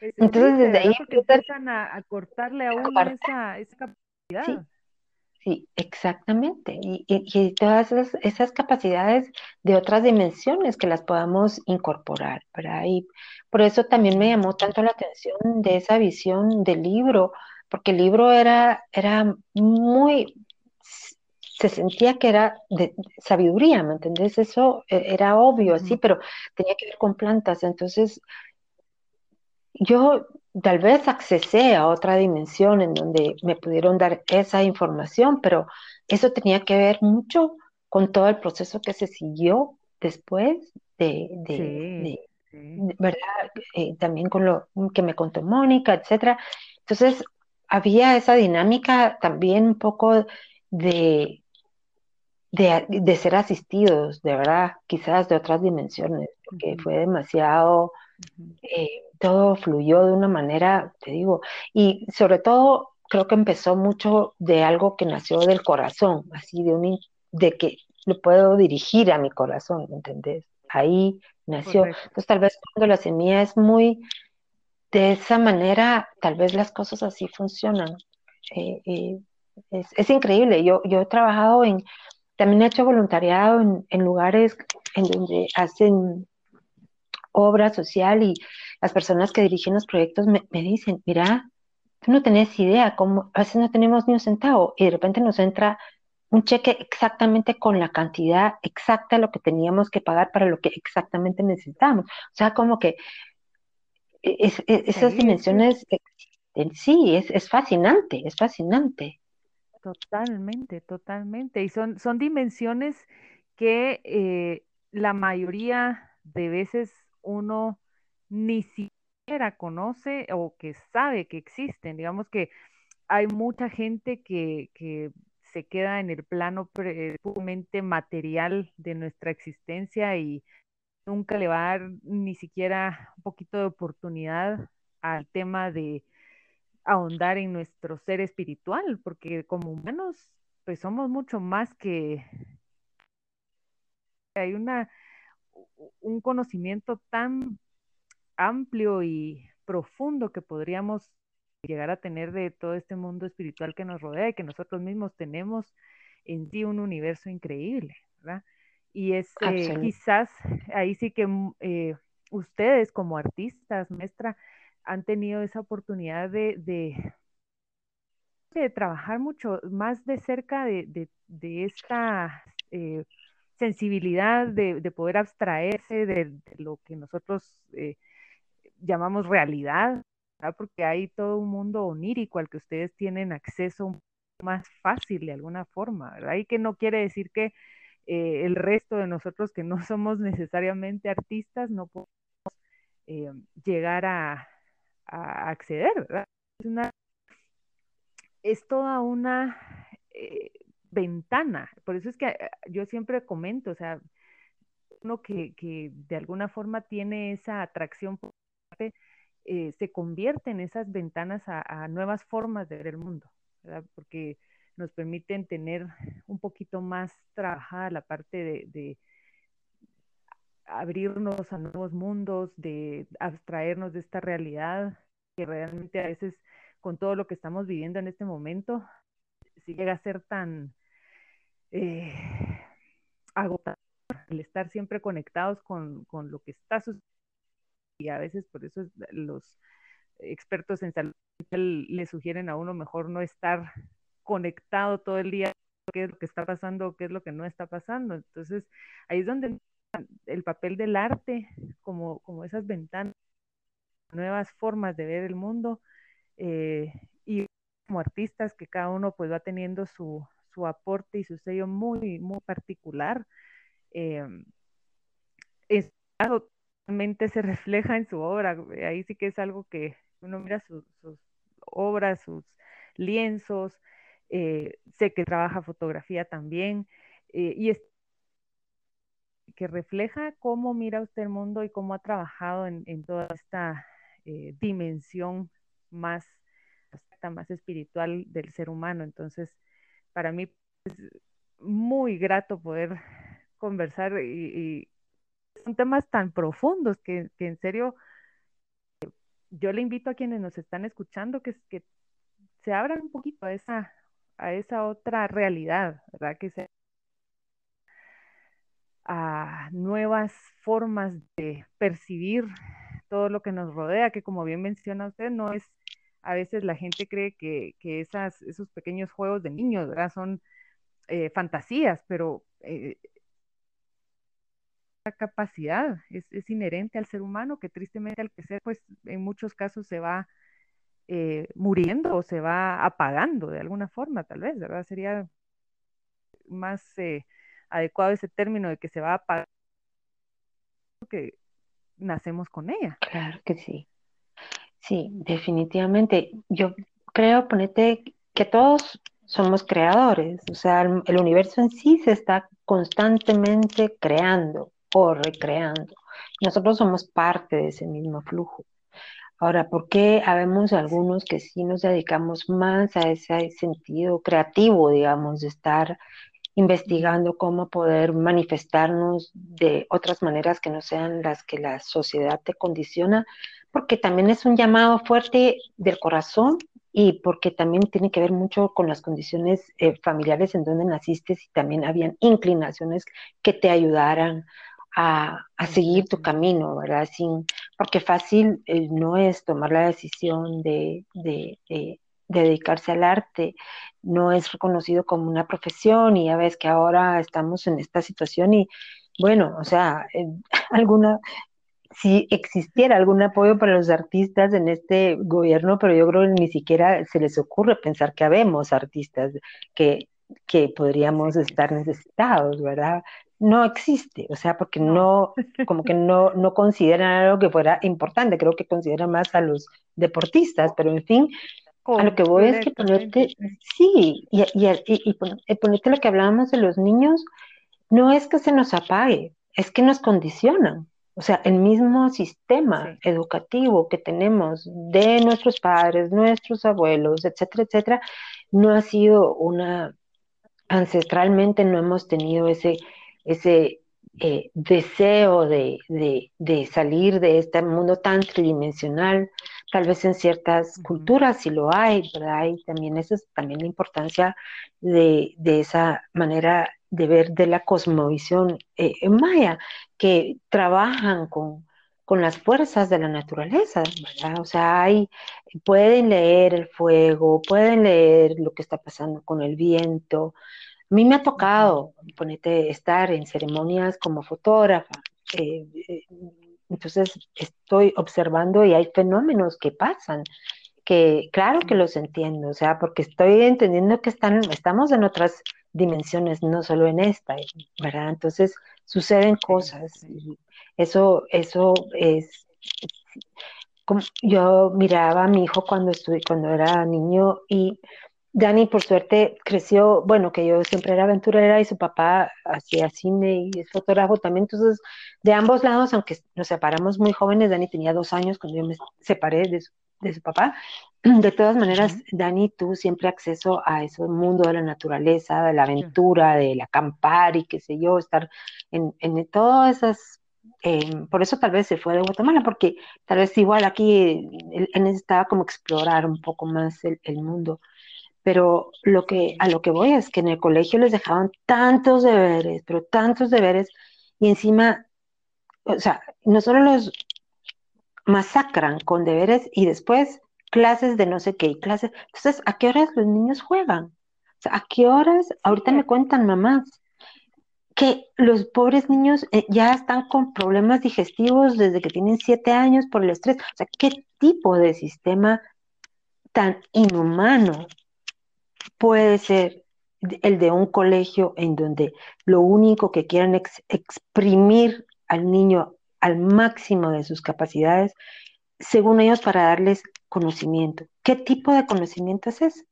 Entonces desde ahí empiezan a, cortarle a uno esa, esa capacidad. Sí, exactamente. Y, todas esas, capacidades de otras dimensiones que las podamos incorporar, ¿verdad? Y por eso también me llamó tanto la atención de esa visión del libro, porque el libro era, era muy, se sentía que era de sabiduría, ¿me entendés? Eso eh, era obvio, así, pero tenía que ver con plantas. Entonces, yo tal vez accesé a otra dimensión en donde me pudieron dar esa información, pero eso tenía que ver mucho con todo el proceso que se siguió después de, ¿verdad? Eh, también con lo que me contó Mónica, etcétera. Entonces, había esa dinámica también un poco de, de, ser asistidos, de verdad, quizás de otras dimensiones, porque fue demasiado todo fluyó de una manera, te digo, y sobre todo creo que empezó mucho de algo que nació del corazón, así de un de que lo puedo dirigir a mi corazón, ¿me entendés? Ahí nació. Entonces tal vez cuando la semilla es muy de esa manera, tal vez las cosas así funcionan. Eh, eh, es, increíble. Yo, yo he trabajado en, también he hecho voluntariado en, en lugares en donde hacen obra social y las personas que dirigen los proyectos me, dicen, mira, tú no tenés idea, cómo, a veces no tenemos ni un centavo y de repente nos entra un cheque exactamente con la cantidad exacta de lo que teníamos que pagar para lo que exactamente necesitamos. O sea, como que e, e, esas dimensiones sí, es, es, fascinante, es fascinante. Totalmente, totalmente. Y son, son dimensiones que eh, la mayoría de veces uno ni siquiera conoce o que sabe que existen. Digamos que hay mucha gente que, se queda en el plano puramente material de nuestra existencia y nunca le va a dar ni siquiera un poquito de oportunidad al tema de ahondar en nuestro ser espiritual, porque como humanos, pues somos mucho más que hay una un conocimiento tan amplio y profundo que podríamos llegar a tener de todo este mundo espiritual que nos rodea y que nosotros mismos tenemos en sí un universo increíble, ¿verdad? Y es eh, quizás ahí sí que mm, eh, ustedes como artistas, maestra, han tenido esa oportunidad de, de, trabajar mucho más de cerca de, esta eh, sensibilidad de, poder abstraerse de, lo que nosotros eh, llamamos realidad, porque hay todo un mundo onírico al que ustedes tienen acceso más fácil de alguna forma, ¿verdad? Y que no quiere decir que eh, el resto de nosotros que no somos necesariamente artistas no podemos eh, llegar a, acceder, ¿verdad? Es, una, es toda una ventana. Por eso es que eh, yo siempre comento, o sea, uno que, que de alguna forma tiene esa atracción por eh, se convierte en esas ventanas a, nuevas formas de ver el mundo, ¿verdad? porque nos permiten tener un poquito más trabajada la parte de, abrirnos a nuevos mundos, de abstraernos de esta realidad que realmente a veces con todo lo que estamos viviendo en este momento, si llega a ser tan eh, agotador el estar siempre conectados con, con lo que está sucediendo y a veces por eso los expertos en salud le sugieren a uno mejor no estar conectado todo el día qué es lo que está pasando, qué es lo que no está pasando. Entonces, ahí es donde el papel del arte, como, como esas ventanas, nuevas formas de ver el mundo, eh, y como artistas que cada uno pues va teniendo su, su aporte y su sello muy, muy particular. Eh, es algo se refleja en su obra. Ahí sí que es algo que uno mira sus, obras, sus lienzos, eh, sé que trabaja fotografía también, eh, y es que refleja cómo mira usted el mundo y cómo ha trabajado en, toda esta eh, dimensión más, más espiritual del ser humano. Entonces, para mí es muy grato poder conversar y son temas tan profundos que, en serio yo le invito a quienes nos están escuchando que, se abran un poquito a esa, a esa otra realidad, ¿verdad? Que se a nuevas formas de percibir todo lo que nos rodea, que como bien menciona usted, no es, a veces la gente cree que, esas, esos pequeños juegos de niños, ¿verdad? Son eh, fantasías, pero eh, capacidad es, inherente al ser humano que tristemente al crecer pues en muchos casos se va eh, muriendo o se va apagando de alguna forma tal vez, ¿verdad? Sería más eh, adecuado ese término de que se va a apagar que nacemos con ella. Claro que sí. Sí, definitivamente. Yo creo, ponete, que todos somos creadores, o sea, el universo en sí se está constantemente creando o recreando. Nosotros somos parte de ese mismo flujo. Ahora, ¿por qué habemos algunos que sí nos dedicamos más a ese sentido creativo, digamos, de estar investigando cómo poder manifestarnos de otras maneras que no sean las que la sociedad te condiciona? Porque también es un llamado fuerte del corazón y porque también tiene que ver mucho con las condiciones eh, familiares en donde naciste y también habían inclinaciones que te ayudaran a, seguir tu camino, ¿verdad? Sin, porque fácil eh, no es tomar la decisión de, dedicarse al arte, no es reconocido como una profesión y ya ves que ahora estamos en esta situación y bueno, o sea, alguna, si existiera algún apoyo para los artistas en este gobierno, pero yo creo que ni siquiera se les ocurre pensar que habemos artistas que, que podríamos estar necesitados, ¿verdad? no existe, o sea, porque no, como que no, no consideran algo que fuera importante, creo que consideran más a los deportistas, pero en fin, a lo que voy es que ponerte, sí, y, y, ponerte lo que hablábamos de los niños, no es que se nos apague, es que nos condicionan. O sea, el mismo sistema educativo que tenemos de nuestros padres, nuestros abuelos, etcétera, etcétera, no ha sido una, ancestralmente no hemos tenido ese, ese eh, deseo de, salir de este mundo tan tridimensional, tal vez en ciertas culturas si lo hay, ¿verdad? Y también esa es también la importancia de, esa manera de ver de la cosmovisión eh, maya, que trabajan con, con las fuerzas de la naturaleza, ¿verdad? O sea, hay, pueden leer el fuego, pueden leer lo que está pasando con el viento, a mí me ha tocado, ponete, estar en ceremonias como fotógrafa. Eh, eh, entonces estoy observando y hay fenómenos que pasan, que claro que los entiendo, o sea, porque estoy entendiendo que están, estamos en otras dimensiones, no solo en esta, ¿verdad? Entonces suceden cosas y eso, eso es, como yo miraba a mi hijo cuando estuve, cuando era niño y Dani, por suerte, creció, bueno, que yo siempre era aventurera y su papá hacía cine y es fotógrafo también. Entonces, de ambos lados, aunque nos separamos muy jóvenes, Dani tenía dos años cuando yo me separé de su, de su papá. De todas maneras, Dani tuvo siempre acceso a ese mundo de la naturaleza, de la aventura, del acampar y qué sé yo, estar en, en todas esas Em, por eso tal vez se fue de Guatemala, porque tal vez igual aquí él, necesitaba como explorar un poco más el, mundo. Pero lo que, a lo que voy es que en el colegio les dejaban tantos deberes, pero tantos deberes, y encima, o sea, no solo los masacran con deberes y después clases de no sé qué, clases. Entonces, ¿a qué horas los niños juegan? O sea, ¿a qué horas? Ahorita me cuentan mamás que los pobres niños eh, ya están con problemas digestivos desde que tienen siete años por el estrés. O sea, ¿qué tipo de sistema tan inhumano puede ser el de un colegio en donde lo único que quieren es exprimir al niño al máximo de sus capacidades, según ellos, para darles conocimiento? ¿Qué tipo de conocimiento es ese?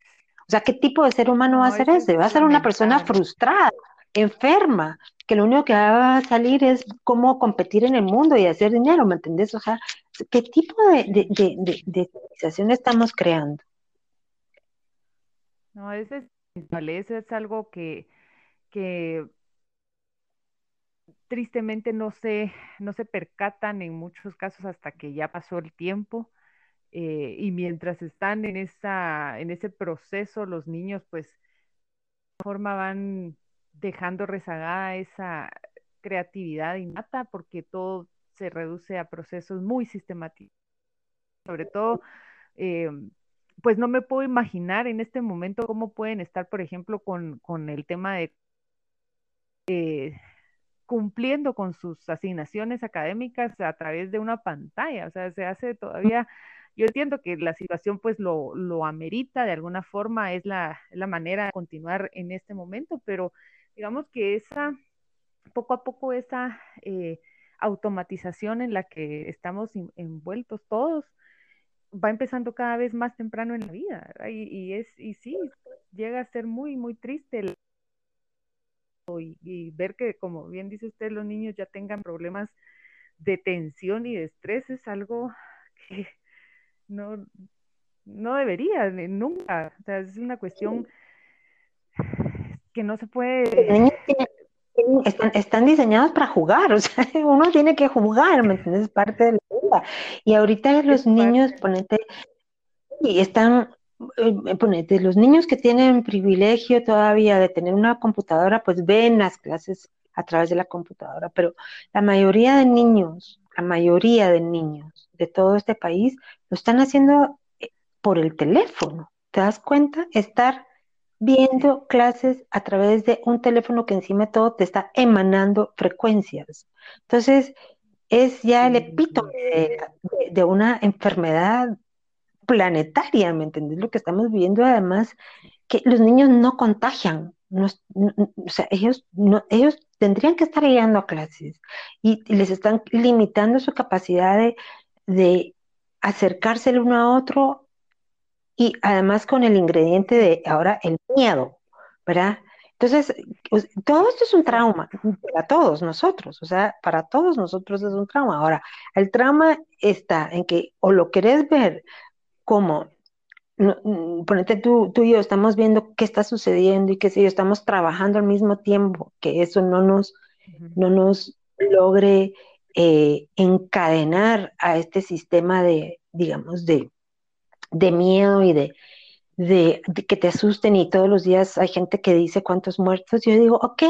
O sea, ¿qué tipo de ser humano va a ser ese? Va a ser una persona frustrada enferma, que lo único que va a salir es cómo competir en el mundo y hacer dinero, ¿me entendés? O sea, ¿qué tipo de, de, de, civilización estamos creando? No, ese es, es algo que, que tristemente no se, no se percatan en muchos casos hasta que ya pasó el tiempo. Eh, y mientras están en, esa, en ese proceso, los niños pues de forma van dejando rezagada esa creatividad innata porque todo se reduce a procesos muy sistemáticos. Sobre todo, eh, pues no me puedo imaginar en este momento cómo pueden estar, por ejemplo, con, el tema de eh, cumpliendo con sus asignaciones académicas a través de una pantalla. O sea, se hace todavía, yo entiendo que la situación pues lo, lo amerita de alguna forma, es la, la manera de continuar en este momento, pero digamos que esa, poco a poco esa eh, automatización en la que estamos envueltos todos va empezando cada vez más temprano en la vida y, es y sí llega a ser muy muy triste y, ver que como bien dice usted los niños ya tengan problemas de tensión y de estrés es algo que no no debería nunca o sea es una cuestión que no se puede... Están, diseñados para jugar, o sea, uno tiene que jugar, ¿me entiendes? Es parte de la vida. Y ahorita los niños, ponete, y están, eh, ponete, los niños que tienen privilegio todavía de tener una computadora, pues ven las clases a través de la computadora, pero la mayoría de niños, la mayoría de niños de todo este país lo están haciendo eh, por el teléfono. ¿Te das cuenta? Estar viendo clases a través de un teléfono que encima de todo te está emanando frecuencias. Entonces, es ya el epítome de, una enfermedad planetaria, ¿me entendés? Lo que estamos viendo además, que los niños no contagian, o sea, ellos, no, ellos tendrían que estar llegando a clases y, les están limitando su capacidad de, acercarse el uno a otro y además con el ingrediente de ahora el miedo, ¿verdad? Entonces, todo esto es un trauma para todos nosotros, o sea, para todos nosotros es un trauma. Ahora, el trauma está en que o lo querés ver como, mm, ponete tú, tú y yo, estamos viendo qué está sucediendo y qué sé yo, estamos trabajando al mismo tiempo, que eso no nos, no nos logre eh, encadenar a este sistema de, digamos, de, de miedo y de, de, que te asusten y todos los días hay gente que dice cuántos muertos, yo digo, ok,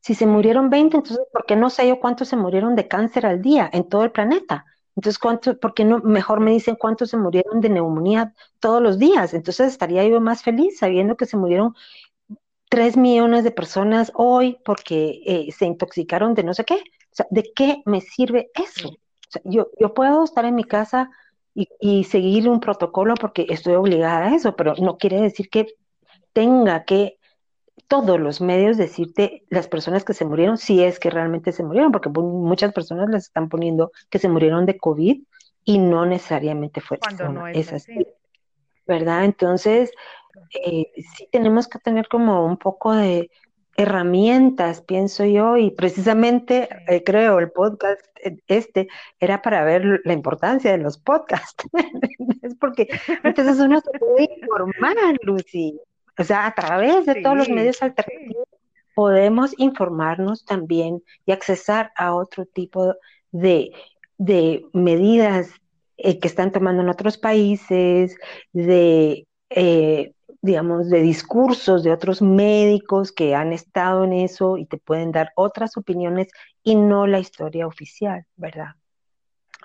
si se murieron 20, entonces ¿por qué no sé yo cuántos se murieron de cáncer al día en todo el planeta? Entonces, ¿cuánto, ¿por qué no mejor me dicen cuántos se murieron de neumonía todos los días? Entonces estaría yo más feliz sabiendo que se murieron 3 millones de personas hoy porque eh, se intoxicaron de no sé qué. O sea, ¿de qué me sirve eso? O sea, yo, yo puedo estar en mi casa y, seguir un protocolo porque estoy obligada a eso, pero no quiere decir que tenga que todos los medios decirte las personas que se murieron, si es que realmente se murieron, porque muchas personas les están poniendo que se murieron de COVID y no necesariamente fue Cuando no es, así. ¿Verdad? Entonces, eh, sí tenemos que tener como un poco de herramientas, pienso yo, y precisamente eh, creo el podcast eh, este era para ver la importancia de los podcasts. es porque entonces uno se puede informar, Lucy. O sea, a través de todos los medios alternativos podemos informarnos también y accesar a otro tipo de, de medidas eh, que están tomando en otros países, de, eh, digamos, de discursos de otros médicos que han estado en eso y te pueden dar otras opiniones y no la historia oficial, ¿verdad?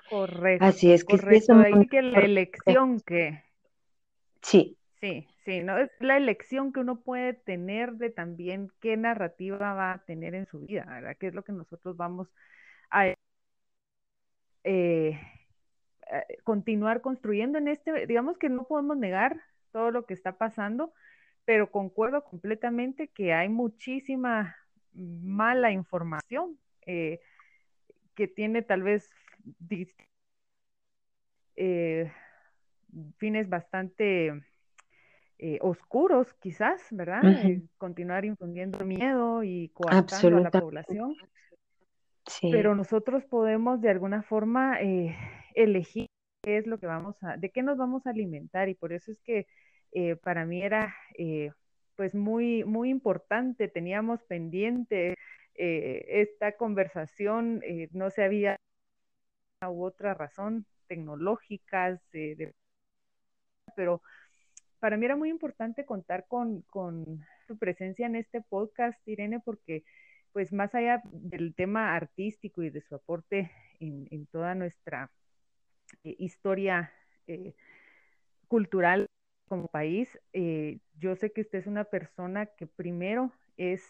Correcto. Así es que correcto. Ahí que la elección que... Sí. Sí, sí, ¿no? Es la elección que uno puede tener de también qué narrativa va a tener en su vida, ¿verdad? ¿Qué es lo que nosotros vamos a eh, continuar construyendo en este, digamos que no podemos negar todo lo que está pasando, pero concuerdo completamente que hay muchísima mala información eh, que tiene tal vez eh, fines bastante eh, oscuros, quizás, ¿verdad? continuar infundiendo miedo y coartando a la población. Pero nosotros podemos de alguna forma elegir qué es lo que vamos a, de qué nos vamos a alimentar y por eso es que eh, para mí era eh, pues muy, muy importante, teníamos pendiente eh, esta conversación, no se había u otra razón tecnológicas, pero para mí era muy importante contar con, con tu presencia en este podcast, Irene, porque pues más allá del tema artístico y de su aporte en, en toda nuestra eh, historia eh, cultural como país, eh, yo sé que usted es una persona que primero es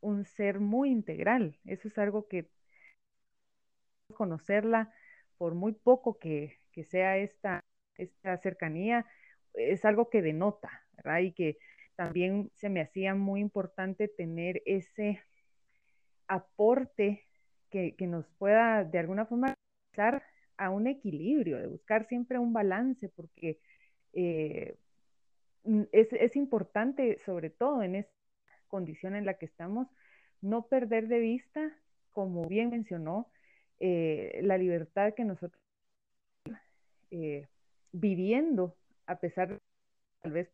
un ser muy integral. Eso es algo que conocerla por muy poco que, sea esta, esta cercanía, es algo que denota, ¿verdad? Y que también se me hacía muy importante tener ese aporte que, que nos pueda de alguna forma dar a un equilibrio, de buscar siempre un balance, porque eh, es, importante, sobre todo en esta condición en la que estamos, no perder de vista, como bien mencionó, eh, la libertad que nosotros eh, viviendo, a pesar de tal vez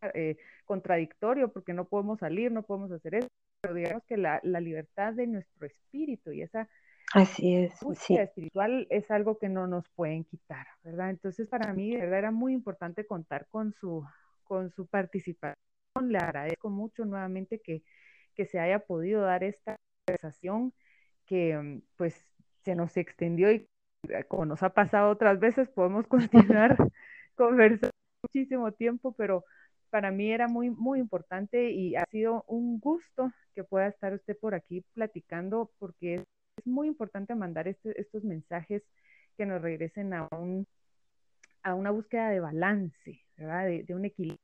contradictorio, porque no podemos salir, no podemos hacer eso, pero digamos que la, la libertad de nuestro espíritu y esa Así es. sí. espiritual es algo que no nos pueden quitar, ¿verdad? Entonces, para mí, verdad, era muy importante contar con su, con su participación. Le agradezco mucho nuevamente que, que se haya podido dar esta conversación que, pues, se nos extendió y eh, como nos ha pasado otras veces, podemos continuar conversando muchísimo tiempo, pero para mí era muy, muy importante y ha sido un gusto que pueda estar usted por aquí platicando porque es muy importante mandar este, estos mensajes que nos regresen a, un, a una búsqueda de balance, ¿verdad? De, un equilibrio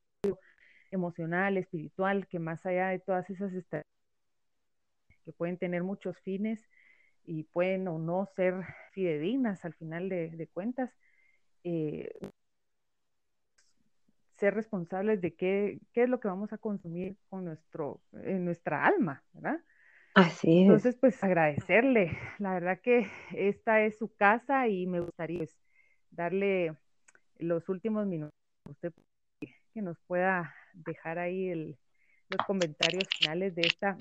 emocional, espiritual, que más allá de todas esas estrategias que pueden tener muchos fines y pueden o no ser fidedignas al final de, cuentas, eh, ser responsables de qué, qué, es lo que vamos a consumir con nuestro, en nuestra alma, ¿verdad? Así es. Entonces, pues agradecerle. La verdad que esta es su casa y me gustaría pues, darle los últimos minutos a usted que nos pueda dejar ahí el, los comentarios finales de esta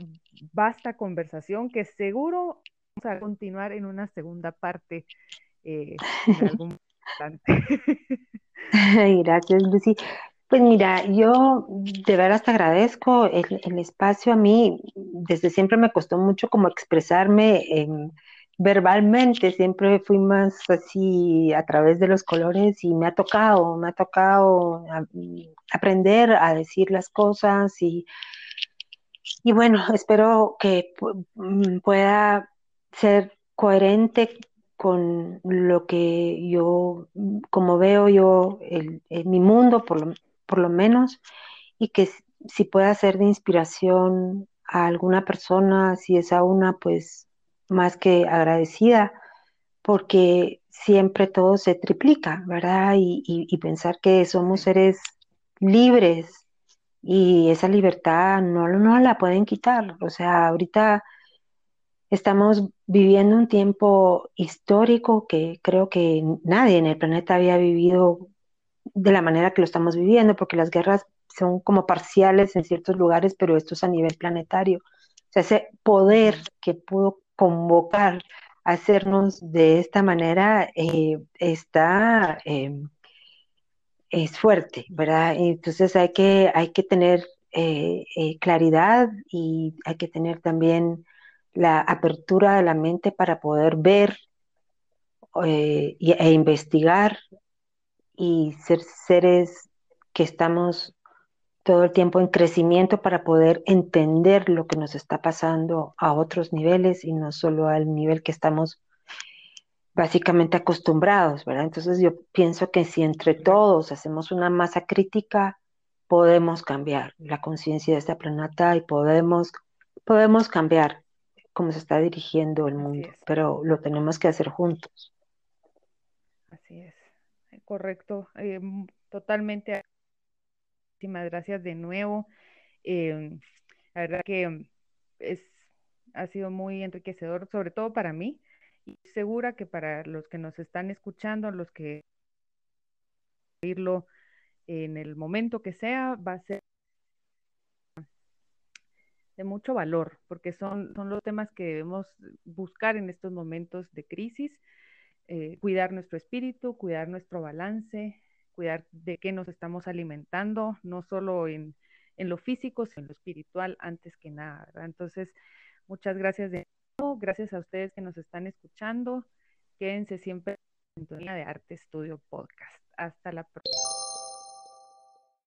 vasta conversación que seguro vamos a continuar en una segunda parte eh, en algún Gracias, Lucy. Pues mira, yo de veras te agradezco el, espacio. A mí desde siempre me costó mucho como expresarme verbalmente, siempre fui más así a través de los colores y me ha tocado, me ha tocado aprender a decir las cosas y, y bueno, espero que mm, pueda ser coherente con lo que yo, como veo yo el, mi mundo, por lo, por lo menos, y que si pueda ser de inspiración a alguna persona, si es a una, pues más que agradecida, porque siempre todo se triplica, ¿verdad? Y, pensar que somos seres libres y esa libertad no, no la pueden quitar. O sea, ahorita estamos viviendo un tiempo histórico que creo que nadie en el planeta había vivido de la manera que lo estamos viviendo, porque las guerras son como parciales en ciertos lugares, pero esto es a nivel planetario. O sea, ese poder que pudo convocar a hacernos de esta manera eh, está, eh, es fuerte, ¿verdad? Entonces hay que, hay que tener eh, claridad y hay que tener también la apertura de la mente para poder ver e investigar y ser seres que estamos todo el tiempo en crecimiento para poder entender lo que nos está pasando a otros niveles y no solo al nivel que estamos básicamente acostumbrados, ¿verdad? Entonces yo pienso que si entre todos hacemos una masa crítica, podemos cambiar la conciencia de esta planeta y podemos, podemos cambiar cómo se está dirigiendo el mundo, pero lo tenemos que hacer juntos. Correcto, eh, totalmente muchísimas gracias de nuevo. Em, la verdad que es, ha sido muy enriquecedor, sobre todo para mí, y segura que para los que nos están escuchando, los que oírlo en el momento que sea, va a ser de mucho valor, porque son, son los temas que debemos buscar en estos momentos de crisis, eh, cuidar nuestro espíritu, cuidar nuestro balance, cuidar de qué nos estamos alimentando, no solo en, lo físico, sino en lo espiritual antes que nada. Entonces, muchas gracias de nuevo, gracias a ustedes que nos están escuchando. Quédense siempre en sintonía de Arte Estudio Podcast. Hasta la próxima.